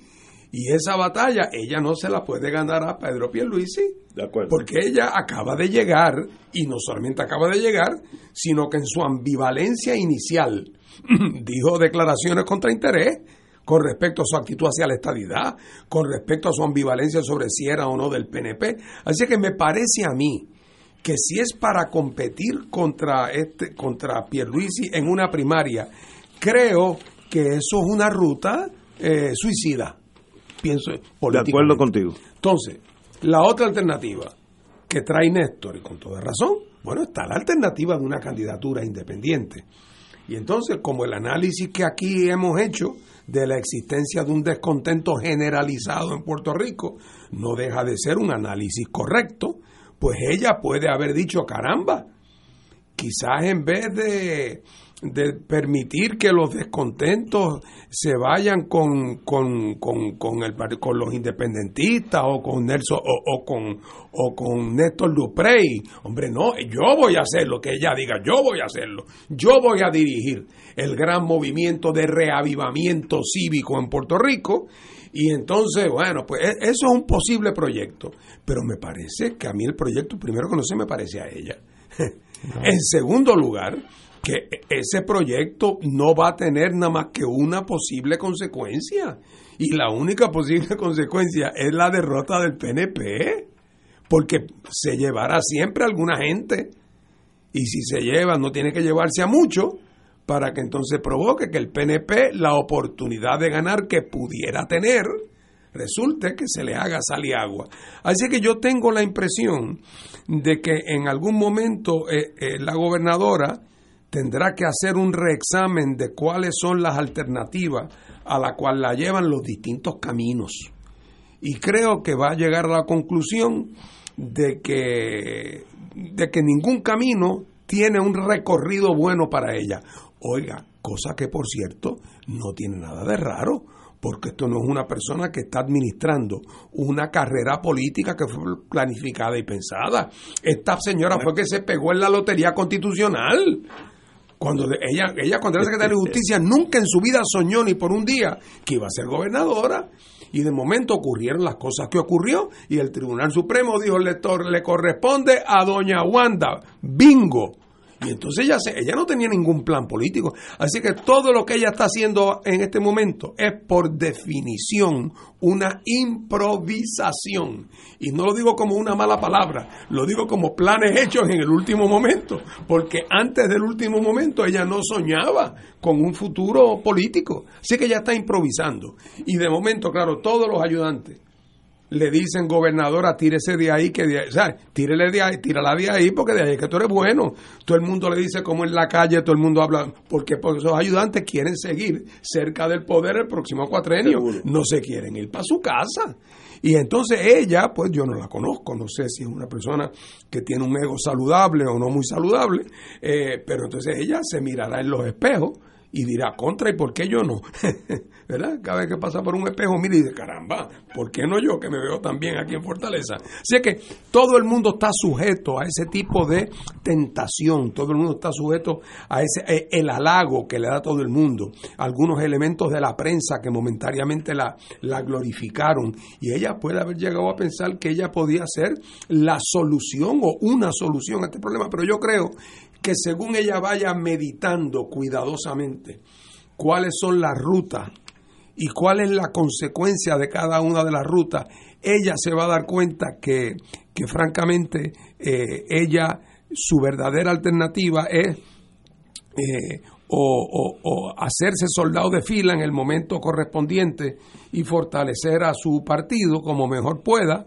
Speaker 3: Y esa batalla ella no se la puede ganar a Pedro Pierluisi.
Speaker 1: De acuerdo.
Speaker 3: Porque ella acaba de llegar, y no solamente acaba de llegar, sino que en su ambivalencia inicial dijo declaraciones contra interés con respecto a su actitud hacia la estadidad, con respecto a su ambivalencia sobre si era o no del PNP. Así que me parece a mí que si es para competir contra este contra Pierluisi en una primaria, creo que eso es una ruta eh, suicida. Pienso
Speaker 1: De acuerdo contigo.
Speaker 3: Entonces, la otra alternativa que trae Néstor, y con toda razón, bueno, está la alternativa de una candidatura independiente. Y entonces, como el análisis que aquí hemos hecho de la existencia de un descontento generalizado en Puerto Rico no deja de ser un análisis correcto, pues ella puede haber dicho, caramba, quizás en vez de de permitir que los descontentos se vayan con, con, con, con, el, con los independentistas o con Nelson o, con o con Néstor Duprey. Hombre, no, yo voy a hacer lo que ella diga, yo voy a hacerlo. Yo voy a dirigir el gran movimiento de reavivamiento cívico en Puerto Rico. Y entonces, bueno, pues e, eso es un posible proyecto. Pero me parece que a mí el proyecto, primero que no se me parece a ella. En segundo lugar, que ese proyecto no va a tener nada más que una posible consecuencia. Y la única posible consecuencia es la derrota del PNP, porque se llevará siempre alguna gente. Y si se lleva, no tiene que llevarse a mucho para que entonces provoque que el PNP la oportunidad de ganar que pudiera tener resulte que se le haga sal y agua. Así que yo tengo la impresión de que en algún momento eh, eh, la gobernadora tendrá que hacer un reexamen de cuáles son las alternativas a la cual la llevan los distintos caminos. Y creo que va a llegar a la conclusión de que, de que ningún camino tiene un recorrido bueno para ella. Oiga, cosa que por cierto no tiene nada de raro, porque esto no es una persona que está administrando una carrera política que fue planificada y pensada. Esta señora fue que se pegó en la lotería constitucional. Cuando ella, ella cuando era secretaria de Justicia, nunca en su vida soñó ni por un día que iba a ser gobernadora. Y de momento ocurrieron las cosas que ocurrió y el Tribunal Supremo dijo, le, le corresponde a doña Wanda. Bingo. Y entonces ella, ella no tenía ningún plan político. Así que todo lo que ella está haciendo en este momento es por definición una improvisación. Y no lo digo como una mala palabra, lo digo como planes hechos en el último momento. Porque antes del último momento ella no soñaba con un futuro político. Así que ella está improvisando. Y de momento, claro, todos los ayudantes le dicen, gobernadora, tírese de ahí, que de ahí, o sea, tírele de ahí, tírala de ahí, porque de ahí es que tú eres bueno. Todo el mundo le dice como en la calle, todo el mundo habla, porque, porque esos ayudantes quieren seguir cerca del poder el próximo cuatrenio, no se quieren ir para su casa. Y entonces ella, pues yo no la conozco, no sé si es una persona que tiene un ego saludable o no muy saludable, eh, pero entonces ella se mirará en los espejos y dirá, contra, ¿y por qué yo no? ¿verdad? Cada vez que pasa por un espejo, mira y dice, caramba, ¿por qué no yo que me veo tan bien aquí en Fortaleza? Así que todo el mundo está sujeto a ese tipo de tentación, todo el mundo está sujeto a ese eh, el halago que le da todo el mundo, algunos elementos de la prensa que momentáneamente la, la glorificaron y ella puede haber llegado a pensar que ella podía ser la solución o una solución a este problema, pero yo creo que según ella vaya meditando cuidadosamente cuáles son las rutas y cuál es la consecuencia de cada una de las rutas, ella se va a dar cuenta que, que francamente eh, ella, su verdadera alternativa es eh, o, o, hacerse soldado de fila en el momento correspondiente y fortalecer a su partido como mejor pueda,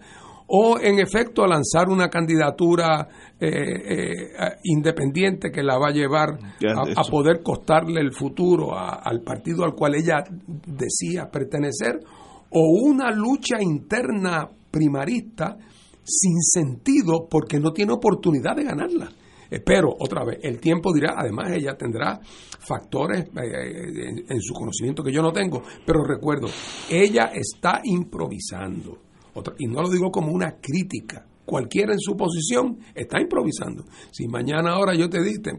Speaker 3: o en efecto lanzar una candidatura eh, eh, independiente que la va a llevar a, poder costarle el futuro al partido al cual ella decía pertenecer, o una lucha interna primarista sin sentido porque no tiene oportunidad de ganarla. Pero, otra vez, el tiempo dirá, además ella tendrá factores eh, en su conocimiento que yo no tengo, pero recuerdo, ella está improvisando y no lo digo como una crítica. Cualquiera en su posición está improvisando. Si mañana ahora yo te di, te,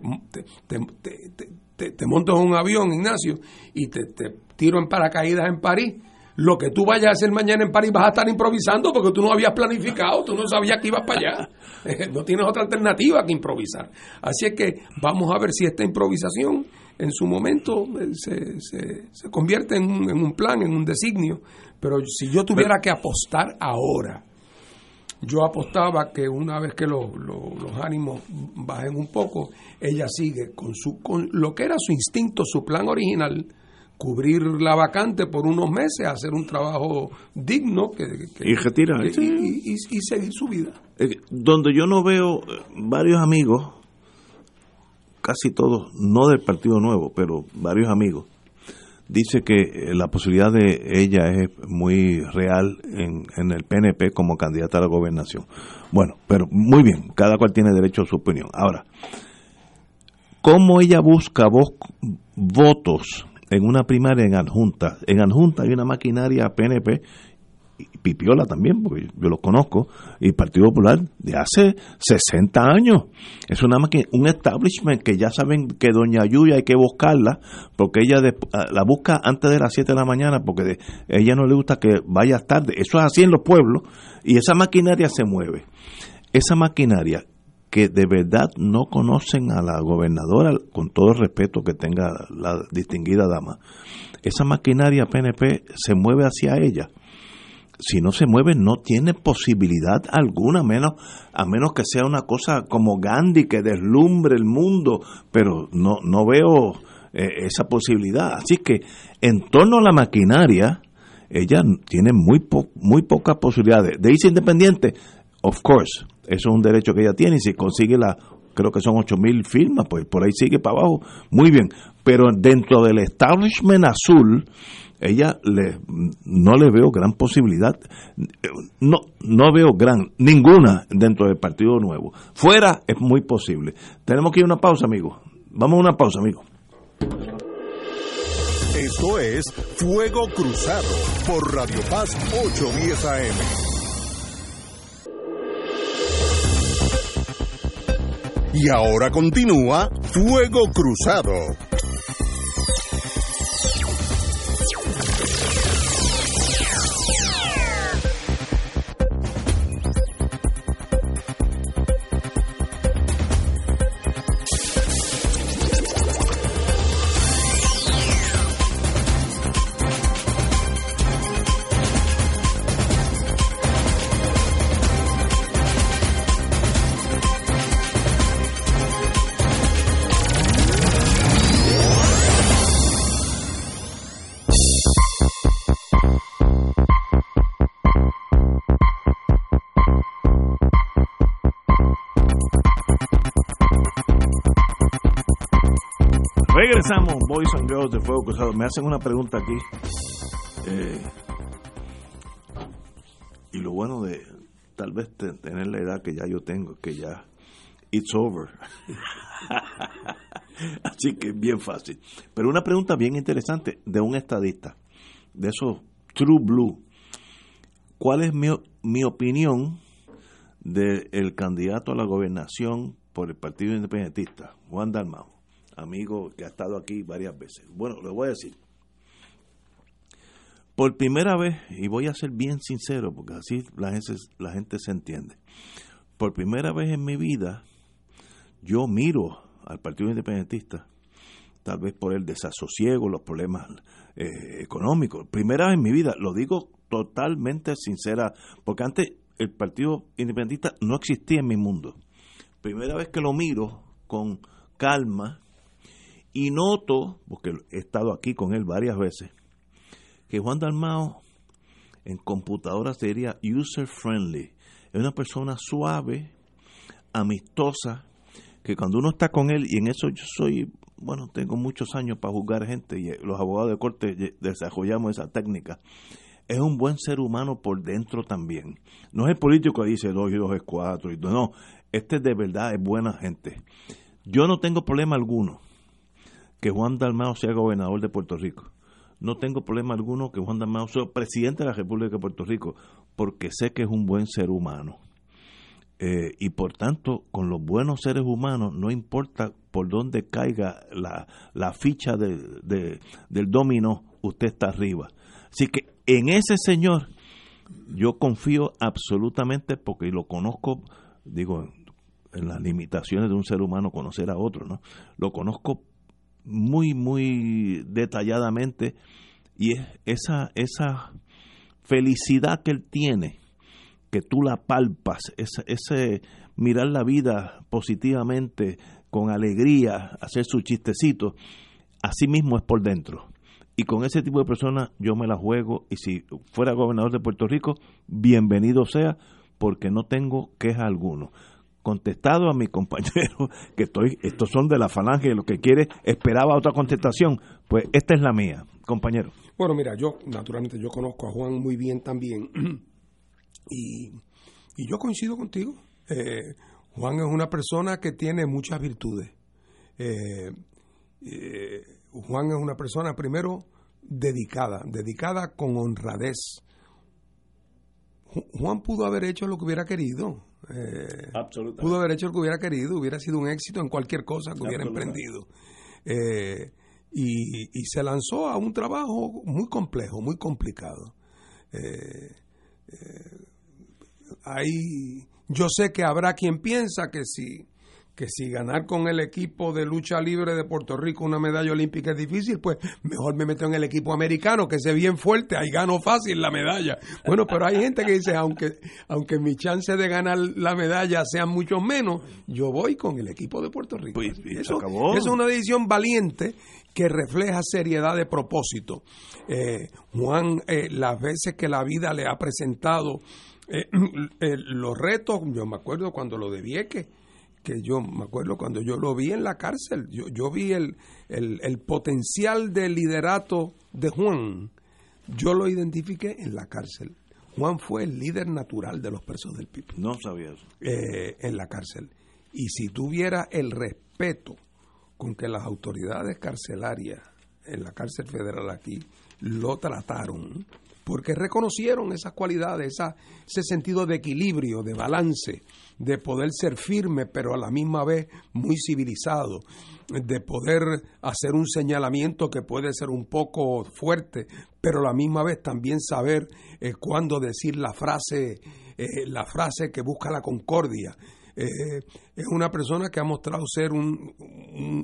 Speaker 3: te, te, monto en un avión, Ignacio, y te, tiro en paracaídas en París, lo que tú vayas a hacer mañana en París vas a estar improvisando porque tú no habías planificado, tú no sabías que ibas para allá. no tienes otra alternativa que improvisar. Así es que vamos a ver si esta improvisación en su momento eh, se, se, se convierte en un, en un plan, en un designio pero si yo tuviera que apostar ahora, yo apostaba que una vez que los ánimos bajen un poco, ella sigue con, su, con lo que era su instinto, su plan original, cubrir la vacante por unos meses, hacer un trabajo digno que,
Speaker 1: y retirar
Speaker 3: y, seguir su vida.
Speaker 1: Donde yo no veo eh, varios amigos casi todos, no del Partido Nuevo, pero varios amigos, dice que eh, la posibilidad de ella es muy real en, en, el PNP como candidata a la gobernación. Bueno, pero muy bien, cada cual tiene derecho a su opinión. Ahora, ¿cómo ella busca votos en una primaria en adjunta? En adjunta hay una maquinaria PNP Pipiola también, porque yo los conozco, y Partido Popular de hace 60 años. Es una un establishment que ya saben que Doña Yuya hay que buscarla, porque ella ah, la busca antes de las 7 de la mañana, porque a ella no le gusta que vaya tarde. Eso es así en los pueblos, y esa maquinaria se mueve. Esa maquinaria que de verdad no conocen a la gobernadora, con todo el respeto que tenga la distinguida dama, esa maquinaria PNP se mueve hacia ella si no se mueve no tiene posibilidad alguna, menos, a menos que sea una cosa como Gandhi que deslumbre el mundo, pero no, no veo eh, esa posibilidad. Así que en torno a la maquinaria, ella tiene muy, muy pocas posibilidades. De irse independiente, of course, eso es un derecho que ella tiene y si consigue la, creo que son ocho mil firmas, pues por ahí sigue para abajo, muy bien. Pero dentro del establishment azul, ella no le veo gran posibilidad, no, no veo gran, ninguna dentro del Partido Nuevo. Fuera es muy posible. Tenemos que ir a una pausa, amigo. Vamos a una pausa, amigo.
Speaker 4: Esto es Fuego Cruzado por Radio Paz 810 AM. Y ahora continúa Fuego Cruzado.
Speaker 1: Boys and Girls de Fuego Cruzado. Me hacen una pregunta aquí. Eh, y lo bueno de tal vez tener la edad que ya yo tengo, que ya it's over. Así que bien fácil. Pero una pregunta bien interesante de un estadista, de esos True Blue. ¿Cuál es mi, mi opinión del candidato a la gobernación por el Partido Independentista, Juan Dalmau? Amigo que ha estado aquí varias veces. Bueno, le voy a decir. Por primera vez, y voy a ser bien sincero, porque así la gente, se entiende. Por primera vez en mi vida, yo miro al Partido Independentista, tal vez por el desasosiego, los problemas eh, económicos. Primera vez en mi vida, lo digo totalmente sincera, porque antes el Partido Independentista no existía en mi mundo. Primera vez que lo miro con calma, y noto, porque he estado aquí con él varias veces, que Juan Dalmao en computadora sería user friendly. Es una persona suave, amistosa, que cuando uno está con él, y en eso yo soy, bueno, tengo muchos años para juzgar gente, y los abogados de corte desarrollamos esa técnica, es un buen ser humano por dentro también. No es el político que dice dos y dos es cuatro, y no, este de verdad es buena gente. Yo no tengo problema alguno que Juan Dalmao sea gobernador de Puerto Rico. No tengo problema alguno que Juan Dalmao sea presidente de la República de Puerto Rico, porque sé que es un buen ser humano. Eh, y por tanto, con los buenos seres humanos, no importa por dónde caiga la, la ficha de, del dominó, usted está arriba. Así que en ese señor yo confío absolutamente porque lo conozco, digo, en las limitaciones de un ser humano conocer a otro, ¿no? Lo conozco muy, muy detalladamente y es esa, esa felicidad que él tiene, que tú la palpas, ese, ese mirar la vida positivamente, con alegría, hacer su chistecito, así mismo es por dentro. Y con ese tipo de personas yo me la juego y si fuera gobernador de Puerto Rico, bienvenido sea, porque no tengo queja alguno. Contestado a mi compañero que estoy, estos son de la falange, y lo que quiere, esperaba otra contestación. Pues esta es la mía, compañero.
Speaker 3: Bueno, mira, yo naturalmente yo conozco a Juan muy bien también y, y yo coincido contigo. Eh, Juan es una persona que tiene muchas virtudes. Eh, eh, Juan es una persona, primero, dedicada, dedicada con honradez. Juan pudo haber hecho lo que hubiera querido. Eh, pudo haber hecho lo que hubiera querido, hubiera sido un éxito en cualquier cosa que hubiera emprendido. Eh, y, se lanzó a un trabajo muy complejo, muy complicado. Eh, ahí, yo sé que habrá quien piensa que si que si ganar con el equipo de lucha libre de Puerto Rico una medalla olímpica es difícil, pues mejor me meto en el equipo americano, que sé bien fuerte, ahí gano fácil la medalla. Bueno, pero hay gente que dice, aunque, aunque mi chance de ganar la medalla sean mucho menos, yo voy con el equipo de Puerto Rico.
Speaker 1: Pues,
Speaker 3: eso, es una decisión valiente que refleja seriedad de propósito. Eh, Juan, eh, las veces que la vida le ha presentado eh, los retos, yo me acuerdo cuando lo de Vieques, que yo me acuerdo cuando yo lo vi en la cárcel, yo, yo vi el, el, potencial de liderato de Juan, yo lo identifiqué en la cárcel. Juan fue el líder natural de los presos del PIB.
Speaker 1: No sabía eso.
Speaker 3: Eh, en la cárcel. Y si tuviera el respeto con que las autoridades carcelarias en la cárcel federal aquí lo trataron, porque reconocieron esas cualidades, ese sentido de equilibrio, de balance, de poder ser firme, pero a la misma vez muy civilizado, de poder hacer un señalamiento que puede ser un poco fuerte, pero a la misma vez también saber eh, cuándo decir la frase, eh, la frase que busca la concordia. Eh, es una persona que ha mostrado ser un,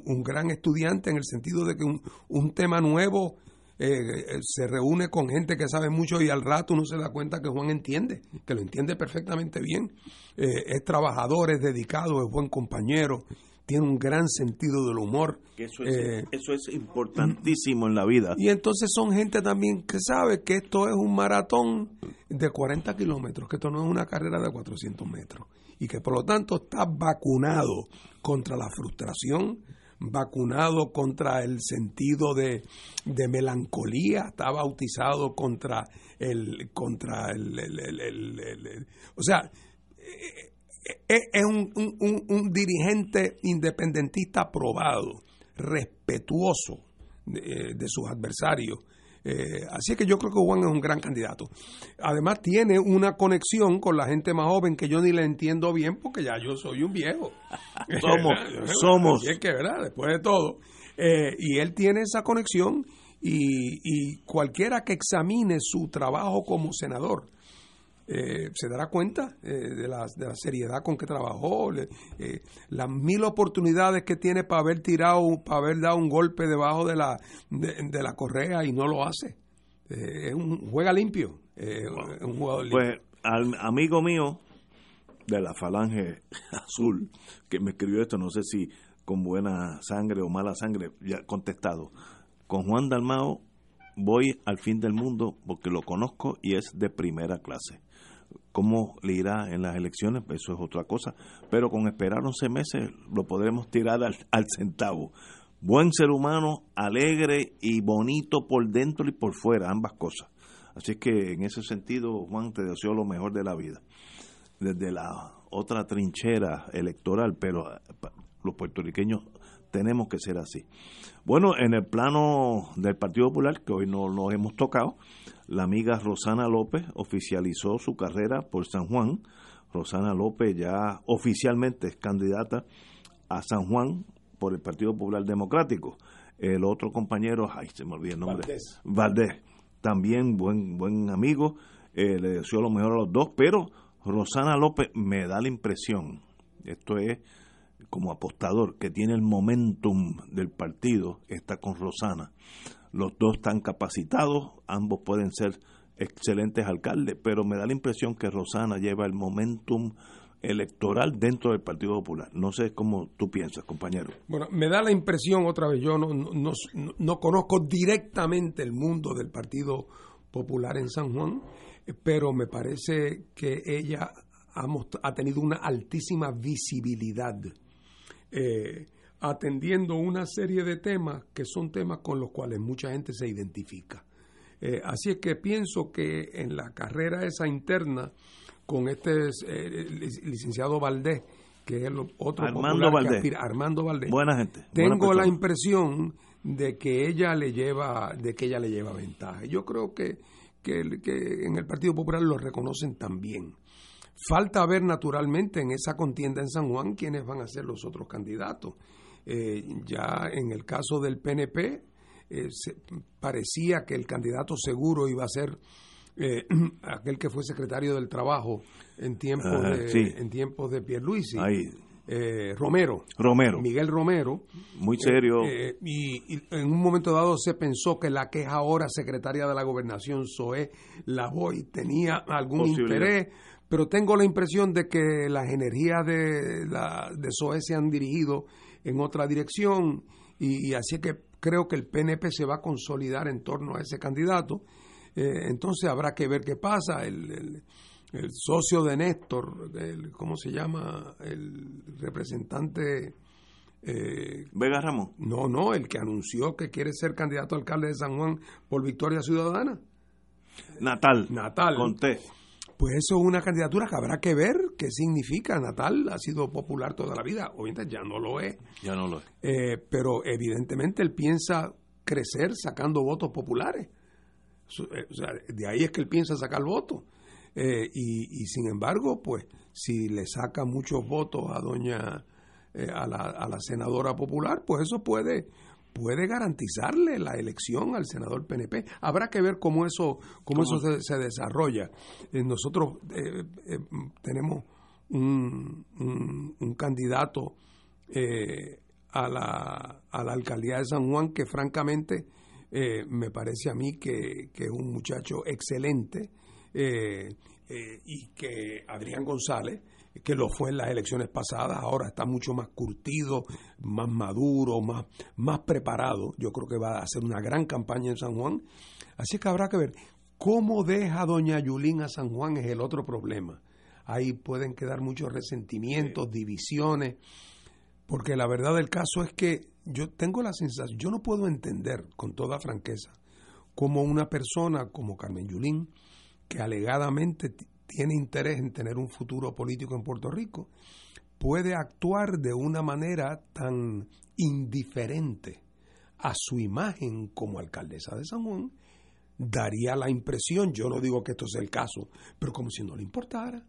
Speaker 3: un, gran estudiante en el sentido de que un, un tema nuevo eh, se reúne con gente que sabe mucho y al rato uno se da cuenta que Juan entiende, que lo entiende perfectamente bien. Eh, es trabajador, es dedicado, es buen compañero, tiene un gran sentido del humor.
Speaker 1: Eso es, eh, eso es importantísimo en la vida.
Speaker 3: Y entonces son gente también que sabe que esto es un maratón de 40 kilómetros, que esto no es una carrera de 400 metros. Y que por lo tanto está vacunado contra la frustración, vacunado contra el sentido de, melancolía, está bautizado contra el, contra el, o sea, eh, eh, es un, un, dirigente independentista probado, respetuoso de, de sus adversarios, eh, así que yo creo que Juan es un gran candidato. Además tiene una conexión con la gente más joven que yo ni le entiendo bien porque ya yo soy un viejo.
Speaker 1: somos, somos.
Speaker 3: Y es que, ¿verdad? Después de todo. Eh, y él tiene esa conexión y, y cualquiera que examine su trabajo como senador, eh, se dará cuenta eh, de, la, de, la, seriedad con que trabajó, eh, las mil oportunidades que tiene para haber tirado, para haber dado un golpe debajo de la, de, la correa y no lo hace. es un juega limpio, un jugador limpio.
Speaker 1: Pues al amigo mío de la falange azul que me escribió esto, no sé si con buena sangre o mala sangre, ya contestado. Con Juan Dalmao voy al fin del mundo porque lo conozco y es de primera clase cómo le irá en las elecciones, eso es otra cosa, pero con esperar 11 meses lo podremos tirar al, centavo. Buen ser humano, alegre y bonito por dentro y por fuera, ambas cosas. Así que en ese sentido, Juan, te deseo lo mejor de la vida. Desde la otra trinchera electoral, pero los puertorriqueños tenemos que ser así. Bueno, en el plano del Partido Popular, que hoy no lo hemos tocado, la amiga Rosana López oficializó su carrera por San Juan. Rosana López ya oficialmente es candidata a San Juan por el Partido Popular Democrático. El otro compañero, ay, se me olvidó el nombre. Valdés. también buen, buen amigo, eh, le deseo lo mejor a los dos, pero Rosana López me da la impresión, esto es como apostador, que tiene el momentum del partido, está con Rosana los dos están capacitados, ambos pueden ser excelentes alcaldes, pero me da la impresión que Rosana lleva el momentum electoral dentro del Partido Popular. No sé cómo tú piensas, compañero.
Speaker 3: Bueno, me da la impresión, otra vez, yo no, no, no, conozco directamente el mundo del Partido Popular en San Juan, pero me parece que ella ha, tenido una altísima visibilidad, eh, atendiendo una serie de temas que son temas con los cuales mucha gente se identifica. Eh, así es que pienso que en la carrera esa interna, con este eh, licenciado Valdés, que es el otro
Speaker 1: Armando Valdés.
Speaker 3: Armando Valdés.
Speaker 1: Buena gente.
Speaker 3: Tengo la impresión de que ella le lleva, de que ella le lleva ventaja. Yo creo que, que, en el Partido Popular lo reconocen también. Falta ver naturalmente en esa contienda en San Juan quiénes van a ser los otros candidatos. Eh, ya en el caso del PNP, eh, parecía que el candidato seguro iba a ser eh, aquel que fue secretario del Trabajo en tiempos de en tiempos de Pierluisi. Eh, Romero.
Speaker 1: Romero.
Speaker 3: Miguel Romero.
Speaker 1: Muy serio.
Speaker 3: y, en un momento dado se pensó que la que es ahora secretaria de la gobernación, Zoé Lavoy, tenía algún interés, pero tengo la impresión de que las energías de, la, de Zoé se han dirigido en otra dirección y, así que creo que el PNP se va a consolidar en torno a ese candidato. Eh, entonces habrá que ver qué pasa. El, socio de Néstor, el, ¿cómo se llama? El representante...
Speaker 1: Eh, Vega Ramón.
Speaker 3: No, no, el que anunció que quiere ser candidato a alcalde de San Juan por Victoria Ciudadana.
Speaker 1: Natal.
Speaker 3: Natal.
Speaker 1: Conté.
Speaker 3: Pues eso es una candidatura que habrá que ver qué significa. Natal ha sido popular toda la vida, obviamente ya no lo es.
Speaker 1: Ya no lo es.
Speaker 3: Eh, pero evidentemente él piensa crecer sacando votos populares. Eh, o sea, de ahí es que él piensa sacar votos. Eh, y, sin embargo, pues si le saca muchos votos a doña, a, la, a la senadora popular, pues eso puede puede garantizarle la elección al senador PNP. Habrá que ver cómo eso, cómo, eso se, desarrolla. Eh, nosotros eh, eh, tenemos un, un, candidato a, la, a la alcaldía de San Juan que francamente me parece a mí que, que es un muchacho excelente y que Adrián González que lo fue en las elecciones pasadas, ahora está mucho más curtido, más maduro, más, más preparado. Yo creo que va a hacer una gran campaña en San Juan. Así que habrá que ver cómo deja doña Yulín a San Juan es el otro problema. Ahí pueden quedar muchos resentimientos, divisiones, porque la verdad del caso es que yo tengo la sensación, yo no puedo entender con toda franqueza cómo una persona como Carmen Yulín, que alegadamente tiene interés en tener un futuro político en Puerto Rico, puede actuar de una manera tan indiferente a su imagen como alcaldesa de San Juan, daría la impresión, yo no digo que esto sea el caso, pero como si no le importara.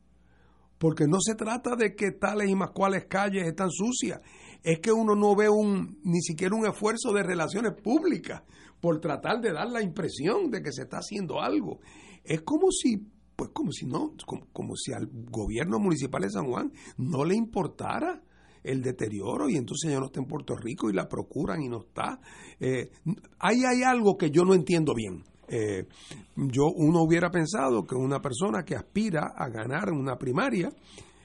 Speaker 3: Porque no se trata de que tales y más cuales calles están sucias, es que uno no ve un, ni siquiera un esfuerzo de relaciones públicas por tratar de dar la impresión de que se está haciendo algo. Es como si pues como si no, como, si al gobierno municipal de San Juan no le importara el deterioro y entonces ya no está en Puerto Rico y la procuran y no está. Eh, ahí hay algo que yo no entiendo bien. Eh, yo uno hubiera pensado que una persona que aspira a ganar una primaria,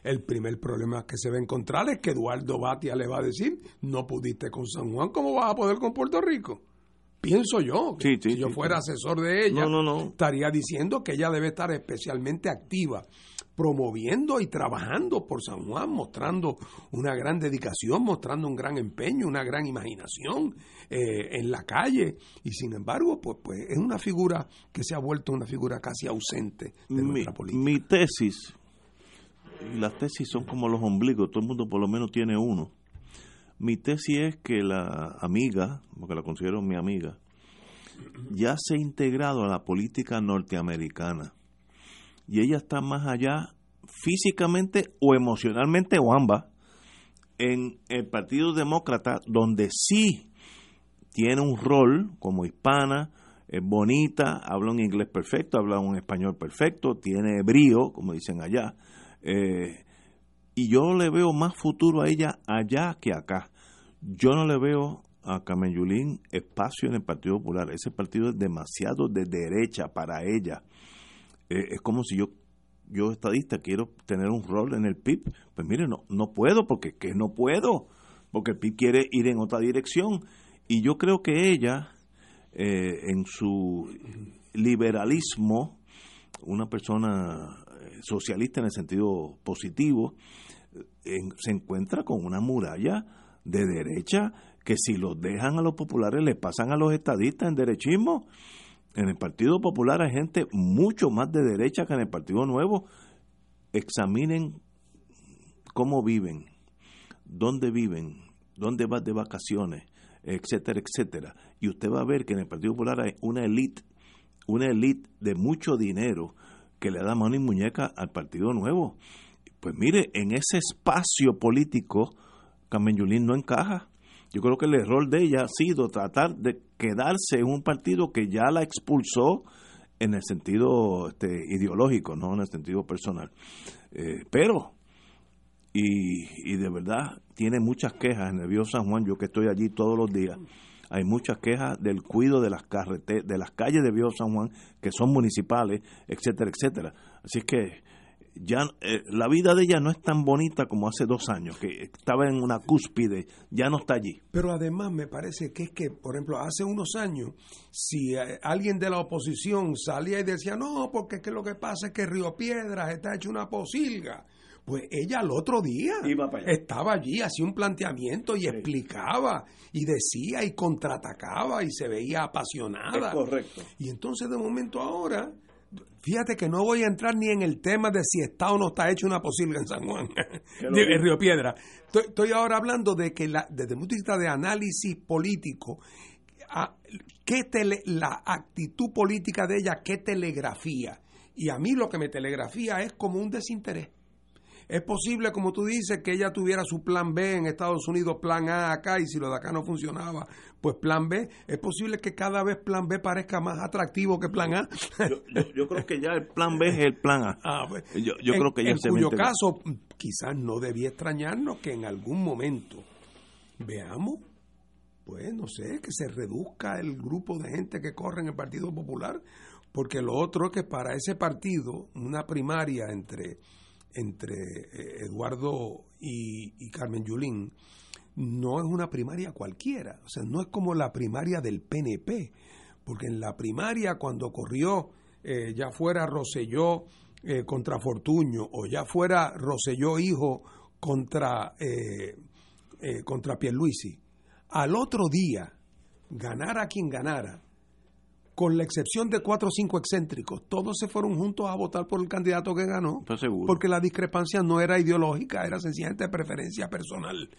Speaker 3: el primer problema que se va a encontrar es que Eduardo Batia le va a decir, no pudiste con San Juan, ¿cómo vas a poder con Puerto Rico? Pienso yo, si yo fuera asesor de ella, estaría diciendo que ella debe estar especialmente activa, promoviendo y trabajando por San Juan, mostrando una gran dedicación, mostrando un gran empeño, una gran imaginación eh, en la calle. Y sin embargo, pues, pues es una figura que se ha vuelto una figura casi ausente de mi, nuestra política.
Speaker 1: Mi tesis, y las tesis son como los ombligos, todo el mundo por lo menos tiene uno mi tesis es que la amiga, porque la considero mi amiga, ya se ha integrado a la política norteamericana. Y ella está más allá físicamente o emocionalmente o ambas en el Partido Demócrata donde sí tiene un rol como hispana, es bonita, habla un inglés perfecto, habla un español perfecto, tiene brío, como dicen allá, eh, y yo le veo más futuro a ella allá que acá. Yo no le veo a Carmen Yulín espacio en el Partido Popular. Ese partido es demasiado de derecha para ella. Eh, es como si yo, yo estadista, quiero tener un rol en el PIB. Pues mire, no, no puedo, porque que no puedo, porque el PIB quiere ir en otra dirección. Y yo creo que ella, eh, en su liberalismo, una persona eh, socialista en el sentido positivo, se encuentra con una muralla de derecha que si los dejan a los populares les pasan a los estadistas en derechismo. En el Partido Popular hay gente mucho más de derecha que en el Partido Nuevo. Examinen cómo viven, dónde viven, dónde van de vacaciones, etcétera, etcétera. Y usted va a ver que en el Partido Popular hay una élite, una élite de mucho dinero que le da mano y muñeca al Partido Nuevo. Pues mire, en ese espacio político, Carmen Yulín no encaja. Yo creo que el error de ella ha sido tratar de quedarse en un partido que ya la expulsó en el sentido este, ideológico, no en el sentido personal. Eh, pero, y, y, de verdad, tiene muchas quejas en el Bío San Juan, yo que estoy allí todos los días, hay muchas quejas del cuido de las carreteras, de las calles de Bío San Juan, que son municipales, etcétera, etcétera. Así es que ya eh, la vida de ella no es tan bonita como hace dos años, que estaba en una cúspide, ya no está allí.
Speaker 3: Pero además me parece que es que, por ejemplo, hace unos años, si eh, alguien de la oposición salía y decía, no, porque es que lo que pasa es que Río Piedras está hecho una posilga, pues ella al otro día estaba allí, hacía un planteamiento y explicaba y decía y contraatacaba y se veía apasionada.
Speaker 1: correcto.
Speaker 3: Y entonces de momento ahora Fíjate que no voy a entrar ni en el tema de si está o no está hecho una posible en San Juan, en Río Piedra. Estoy, ahora hablando de que la, desde el punto de vista de análisis político, a, ¿qué la actitud política de ella, qué telegrafía? Y a mí lo que me telegrafía es como un desinterés. Es posible, como tú dices, que ella tuviera su plan B en Estados Unidos, plan A acá, y si lo de acá no funcionaba, pues plan B. Es posible que cada vez plan B parezca más atractivo que plan A.
Speaker 1: Yo, creo que ya el plan B es el plan A.
Speaker 3: Ah, pues,
Speaker 1: yo, creo que ya
Speaker 3: en cuyo caso, quizás no debía extrañarnos que en algún momento veamos pues no sé, que se reduzca el grupo de gente que corre en el Partido Popular, porque lo otro es que para ese partido, una primaria entre entre eh, Eduardo y, Carmen Yulín no es una primaria cualquiera, o sea, no es como la primaria del PNP, porque en la primaria cuando corrió eh, ya fuera Roselló eh, contra Fortuño o ya fuera Roselló hijo contra, contra Pierluisi, al otro día, ganara quien ganara, con la excepción de cuatro o cinco excéntricos, todos se fueron juntos a votar por el candidato que ganó. Porque la discrepancia no era ideológica, era sencillamente preferencia personal.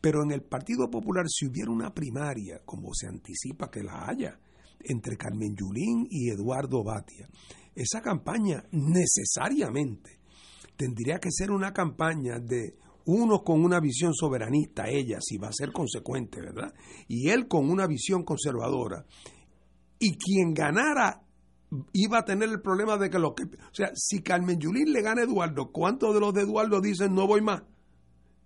Speaker 3: Pero en el Partido Popular, si hubiera una primaria, como se anticipa que la haya, entre Carmen Yulín y Eduardo Batia, esa campaña necesariamente tendría que ser una campaña de uno con una visión soberanista, ella, si va a ser consecuente, ¿verdad? Y él con una visión conservadora y quien ganara iba a tener el problema de que lo que... O sea, si Carmen Yulín le gana a Eduardo, ¿cuántos de los de Eduardo dicen no voy más?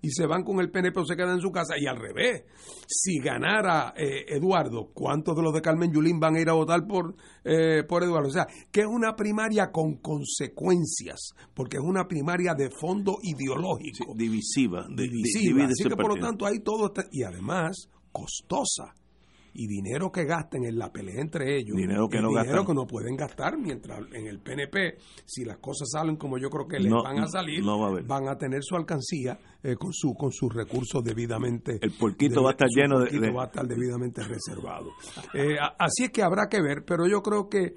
Speaker 3: Y se van con el PNP o se quedan en su casa. Y al revés, si ganara eh, Eduardo, ¿cuántos de los de Carmen Yulín van a ir a votar por, eh, por Eduardo? O sea, que es una primaria con consecuencias, porque es una primaria de fondo ideológico.
Speaker 1: divisiva.
Speaker 3: divisiva. Así que por lo tanto hay todo... y además costosa y dinero que gasten en la pelea entre ellos,
Speaker 1: dinero que, no,
Speaker 3: dinero que no pueden gastar, mientras en el PNP, si las cosas salen como yo creo que les van a salir, van a tener su alcancía eh, con su con sus recursos debidamente.
Speaker 1: El porquito va a estar lleno de,
Speaker 3: va a estar debidamente reservado. Eh, así es que habrá que ver, pero yo creo que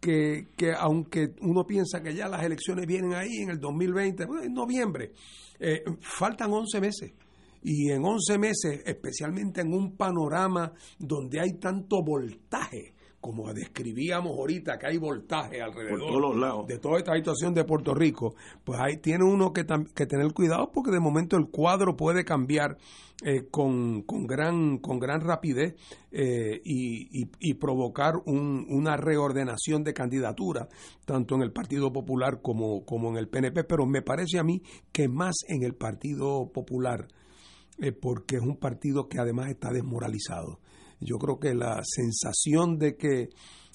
Speaker 3: que, que, aunque uno piensa que ya las elecciones vienen ahí en el 2020, en noviembre, eh, faltan 11 meses y en 11 meses, especialmente en un panorama donde hay tanto voltaje, como describíamos ahorita, que hay voltaje alrededor de toda esta situación de Puerto Rico, pues ahí tiene uno que, que tener cuidado porque de momento el cuadro puede cambiar eh, con, con, gran, con gran rapidez eh, y, y, provocar un, una reordenación de candidatura, tanto en el Partido Popular como, como en el PNP, pero me parece a mí que más en el Partido Popular eh, porque es un partido que además está desmoralizado. Yo creo que la sensación de que,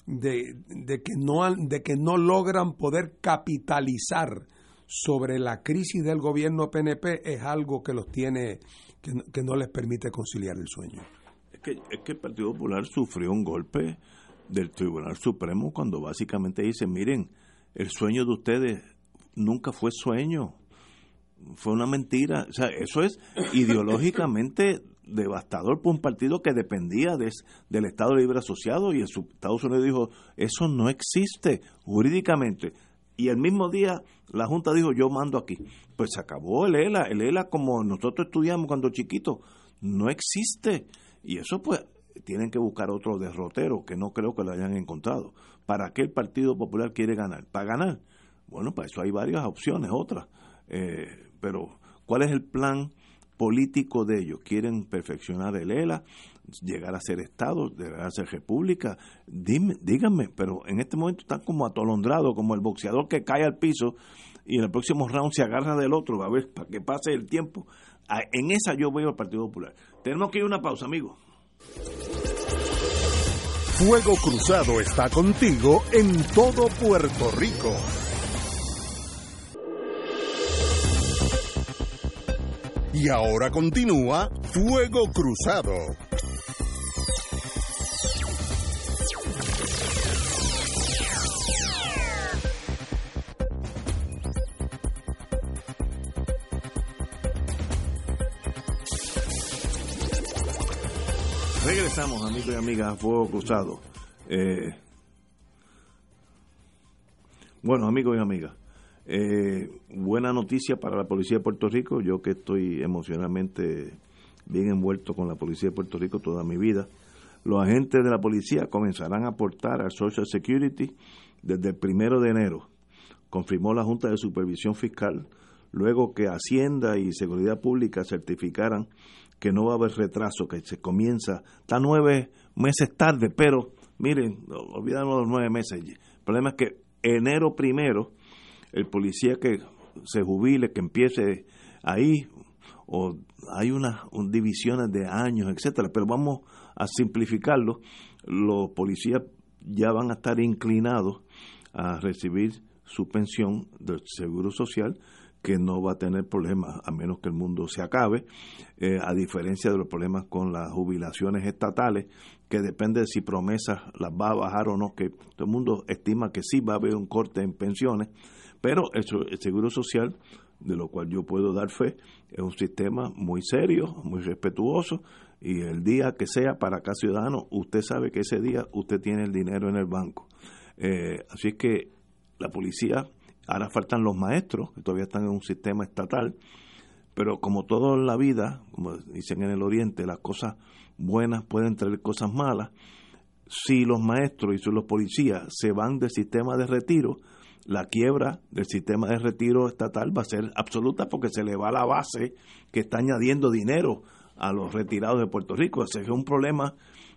Speaker 3: de, que, no, de que no logran poder capitalizar sobre la crisis del gobierno PNP es algo que los tiene, que, no les permite conciliar el sueño.
Speaker 1: Es que, es que el Partido Popular sufrió un golpe del Tribunal Supremo cuando básicamente dice, miren, el sueño de ustedes nunca fue sueño, fue una mentira. O sea, eso es ideológicamente devastador por un partido que dependía del Estado Libre Asociado y el Estados Unidos dijo, eso no existe jurídicamente. Y el mismo día la Junta dijo, yo mando aquí. Pues se acabó el ELA. El ELA como nosotros estudiamos cuando chiquitos, no existe. Y eso pues tienen que buscar otro derrotero que no creo que lo hayan encontrado. ¿Para qué el Partido Popular quiere ganar? ¿Para ganar? Bueno, para eso hay varias opciones, otras. Eh, pero, ¿cuál es el plan político de ellos? ¿Quieren perfeccionar el ELA? llegar a ser Estado, llegar a ser República. Dime, díganme, pero en este momento están como atolondrados, como el boxeador que cae al piso y en el próximo round se agarra del otro, a ver, para que pase el tiempo. Ah, en esa yo veo al Partido Popular. Tenemos que ir a una pausa, amigos.
Speaker 4: Fuego Cruzado está contigo en todo Puerto Rico. Y ahora continúa Fuego Cruzado.
Speaker 1: Regresamos, amigos y amigas, a Fuego Cruzado. Eh, bueno, amigos y amigas, eh, buena noticia para la Policía de Puerto Rico. Yo que estoy emocionalmente bien envuelto con la Policía de Puerto Rico toda mi vida. Los agentes de la policía comenzarán a aportar al Social Security desde el primero de enero, confirmó la Junta de Supervisión Fiscal, luego que Hacienda y Seguridad Pública certificaran que no va a haber retraso, que se comienza, está nueve meses tarde, pero miren, olvidamos los nueve meses. El problema es que enero primero, el policía que se jubile, que empiece ahí, o hay unas divisiones de años, etcétera, pero vamos a simplificarlo, los policías ya van a estar inclinados a recibir su pensión del Seguro Social que no va a tener problemas a menos que el mundo se acabe, eh, a diferencia de los problemas con las jubilaciones estatales, que depende de si promesas las va a bajar o no, que todo el mundo estima que sí va a haber un corte en pensiones, pero eso, el Seguro Social, de lo cual yo puedo dar fe, es un sistema muy serio, muy respetuoso, y el día que sea para cada ciudadano, usted sabe que ese día usted tiene el dinero en el banco. Eh, así es que la policía Ahora faltan los maestros, que todavía están en un sistema estatal, pero como todo en la vida, como dicen en el Oriente, las cosas buenas pueden traer cosas malas. Si los maestros y si los policías se van del sistema de retiro, la quiebra del sistema de retiro estatal va a ser absoluta porque se le va la base que está añadiendo dinero a los retirados de Puerto Rico. Ese es un problema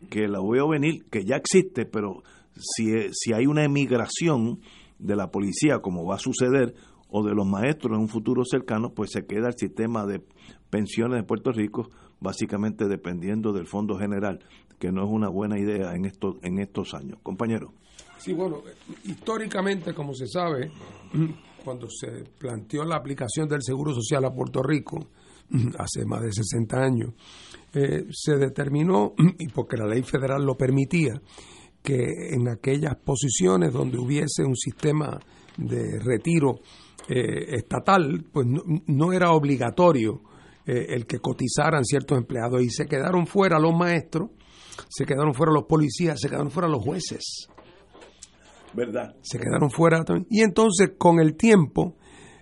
Speaker 1: que la veo venir, que ya existe, pero si, si hay una emigración de la policía, como va a suceder, o de los maestros en un futuro cercano, pues se queda el sistema de pensiones de Puerto Rico básicamente dependiendo del Fondo General, que no es una buena idea en estos, en estos años. Compañero.
Speaker 3: Sí, bueno, históricamente, como se sabe, cuando se planteó la aplicación del Seguro Social a Puerto Rico, hace más de 60 años, eh, se determinó, y porque la ley federal lo permitía, que en aquellas posiciones donde hubiese un sistema de retiro eh, estatal, pues no, era obligatorio eh, el que cotizaran ciertos empleados y se quedaron fuera los maestros, se quedaron fuera los policías, se quedaron fuera los jueces.
Speaker 1: ¿Verdad?
Speaker 3: Se quedaron fuera también. Y entonces con el tiempo,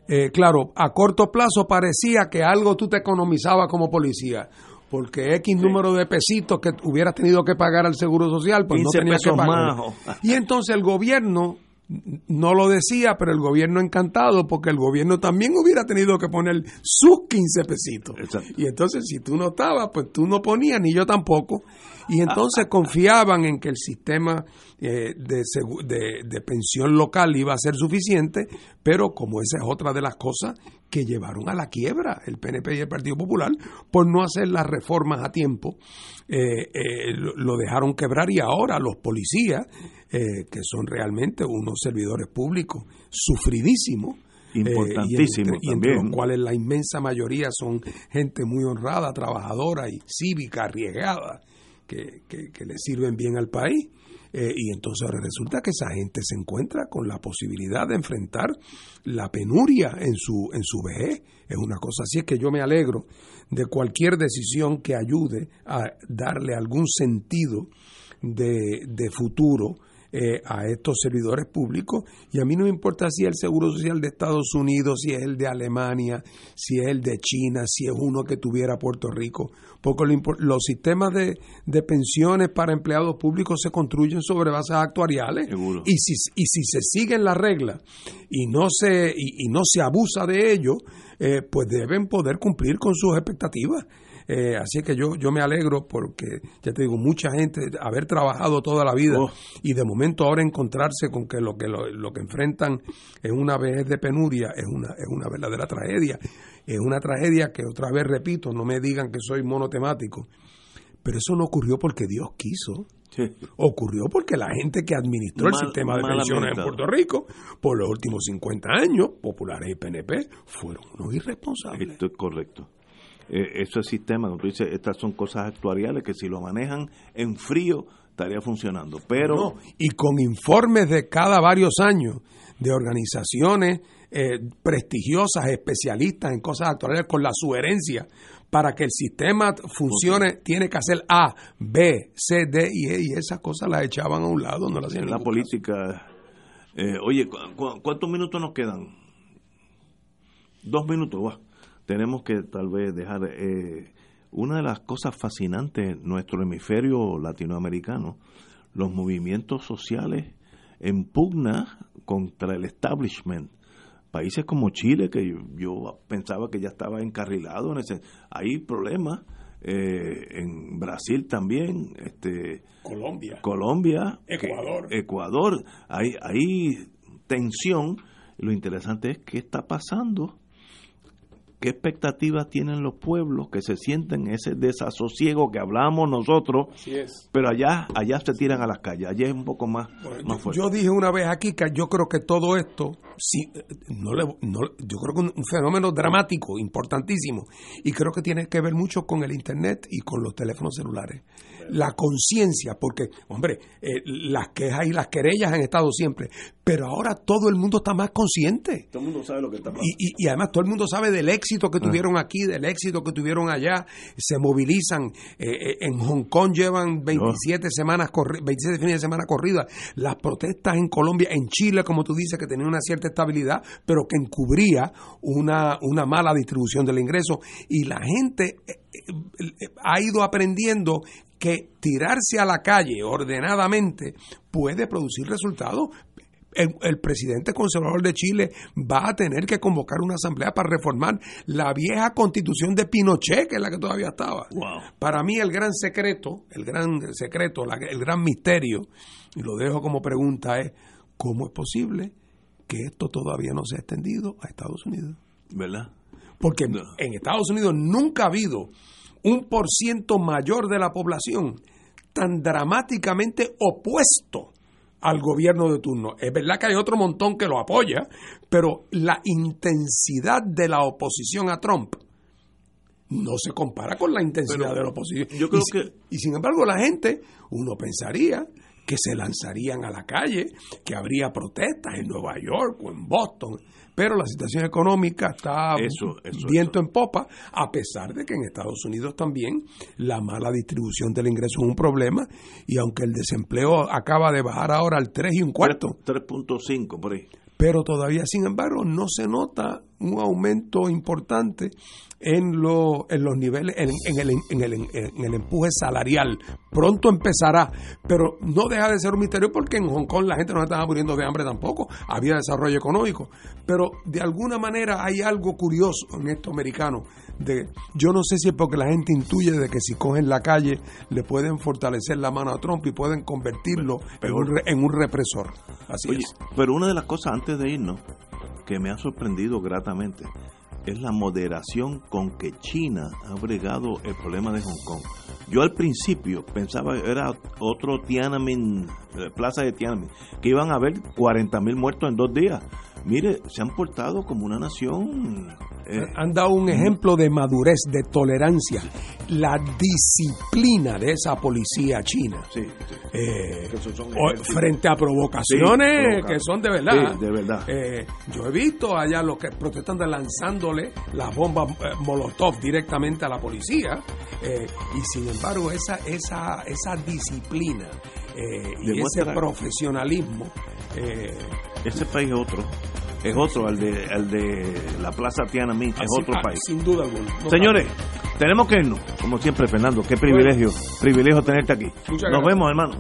Speaker 3: eh, claro, a corto plazo parecía que algo tú te economizabas como policía porque X número de pesitos que hubieras tenido que pagar al Seguro Social, pues no tenías que pagar. Y entonces el gobierno no lo decía, pero el gobierno encantado, porque el gobierno también hubiera tenido que poner sus 15 pesitos. Y entonces, si tú no estabas, pues tú no ponías, ni yo tampoco. Y entonces confiaban en que el sistema eh, de, de, de, pensión local iba a ser suficiente, pero como esa es otra de las cosas que llevaron a la quiebra el PNP y el Partido Popular por no hacer las reformas a tiempo, eh, eh, lo dejaron quebrar y ahora los policías, que son realmente unos servidores públicos sufridísimos,
Speaker 1: importantísimos
Speaker 3: y, entre, los cuales la inmensa mayoría son gente muy honrada, trabajadora y cívica, arriesgada, que, le sirven bien al país. Eh, y entonces resulta que esa gente se encuentra con la posibilidad de enfrentar la penuria en su, en su vejez. Es una cosa así, es que yo me alegro de cualquier decisión que ayude a darle algún sentido de, de futuro eh, a estos servidores públicos y a mí no me importa si es el Seguro Social de Estados Unidos, si es el de Alemania, si es el de China, si es uno que tuviera Puerto Rico, porque los sistemas de, de pensiones para empleados públicos se construyen sobre bases actuariales y si, y si se siguen las reglas y no se, y, no se abusa de ello, eh, pues deben poder cumplir con sus expectativas. Eh, así que yo, yo me alegro porque, ya te digo, mucha gente, haber trabajado toda la vida oh. y de momento ahora encontrarse con que lo que, lo, que enfrentan es una vez de penuria, es una, es una verdadera tragedia. Es una tragedia que otra vez repito, no me digan que soy monotemático, pero eso no ocurrió porque Dios quiso. Ocurrió porque la gente que administró el sistema de pensiones en Puerto Rico por los últimos 50 años, populares y PNP, fueron unos irresponsables.
Speaker 1: Esto es correcto eh, ese sistema, como tú dices, estas son cosas actuariales que si lo manejan en frío estaría funcionando. Pero
Speaker 3: y con informes de cada varios años de organizaciones eh, prestigiosas, especialistas en cosas actuariales, con la sugerencia para que el sistema funcione, tiene que hacer A, B, C, D y E, y esas cosas las echaban a un lado, no las hacían.
Speaker 1: La política. Eh, oye, ¿cuántos minutos nos quedan? Dos minutos, va tenemos que tal vez dejar eh, una de las cosas fascinantes en nuestro hemisferio latinoamericano, los movimientos sociales en pugna contra el establishment. Países como Chile, que yo, pensaba que ya estaba encarrilado, en ese, hay problemas. Eh, en Brasil también, este,
Speaker 3: Colombia,
Speaker 1: Colombia,
Speaker 3: Ecuador,
Speaker 1: Ecuador, hay, hay tensión. Lo interesante es qué está pasando qué expectativas tienen los pueblos que se sienten ese desasosiego que hablamos nosotros, pero allá allá se tiran a las calles, allá es un poco más, más fuerte.
Speaker 3: Yo dije una vez aquí que yo creo que todo esto, sí, no le, no, yo creo que un, un fenómeno dramático, importantísimo, y creo que tiene que ver mucho con el Internet y con los teléfonos celulares la conciencia, porque, hombre, eh, las quejas y las querellas han estado siempre, pero ahora todo el mundo está más consciente.
Speaker 1: Todo el mundo sabe lo que está pasando.
Speaker 3: Y, además todo el mundo sabe del éxito que ah. tuvieron aquí, del éxito que tuvieron allá, se movilizan. Eh, eh, en Hong Kong llevan 27 semanas, 27 fines de semana corridas. Las protestas en Colombia, en Chile, como tú dices, que tenía una cierta estabilidad, pero que encubría una, una mala distribución del ingreso. Y la gente ha ido aprendiendo que tirarse a la calle ordenadamente puede producir resultados. El, presidente conservador de Chile va a tener que convocar una asamblea para reformar la vieja constitución de Pinochet, que es la que todavía estaba. Para mí el gran secreto, el gran secreto, el gran misterio, y lo dejo como pregunta, es ¿cómo es posible que esto todavía no se ha extendido a Estados Unidos?
Speaker 1: ¿Verdad?
Speaker 3: Porque en Estados Unidos nunca ha habido un por ciento mayor de la población tan dramáticamente opuesto al gobierno de turno. Es verdad que hay otro montón que lo apoya, pero la intensidad de la oposición a Trump no se compara con la intensidad de la oposición.
Speaker 1: Yo creo
Speaker 3: y,
Speaker 1: que...
Speaker 3: y sin embargo la gente, uno pensaría que se lanzarían a la calle, que habría protestas en Nueva York o en Boston, pero la situación económica está viento en popa, a pesar de que en Estados Unidos también la mala distribución del ingreso es un problema, y aunque el desempleo acaba de bajar ahora al 3 y un cuarto.
Speaker 1: 3.5 por ahí.
Speaker 3: Pero todavía, sin embargo, no se nota un aumento importante en, lo, en los niveles, en, el, en, el, en el empuje salarial. Pronto empezará, pero no deja de ser un misterio porque en Hong Kong la gente no estaba muriendo de hambre tampoco, había desarrollo económico. Pero de alguna manera hay algo curioso en esto americano. De, yo no sé si es porque la gente intuye de que si cogen la calle le pueden fortalecer la mano a Trump y pueden convertirlo en un, en un represor. Así es.
Speaker 1: Pero una de las cosas antes de irnos que me ha sorprendido gratamente es la moderación con que China ha bregado el problema de Hong Kong. Yo al principio pensaba que era otro Tiananmen, eh, plaza de Tiananmen, que iban a haber 40 mil muertos en dos días. Mire, se han portado como una nación.
Speaker 3: eh, han dado un ejemplo de madurez, de tolerancia, la disciplina de esa policía china.
Speaker 1: Sí,
Speaker 3: eh, frente a provocaciones que son de verdad.
Speaker 1: de verdad.
Speaker 3: Eh, yo he visto allá los que protestan de lanzándole las bombas Molotov directamente a la policía y sin embargo esa, esa, esa disciplina y ese profesionalismo
Speaker 1: ese país es otro. Es otro, al de, al de la Plaza Tiananmen, es otro
Speaker 3: ah,
Speaker 1: país.
Speaker 3: Sin duda alguna.
Speaker 1: Señores, tenemos que irnos. Como siempre, Fernando, qué privilegio, privilegio tenerte aquí. Nos vemos, hermano.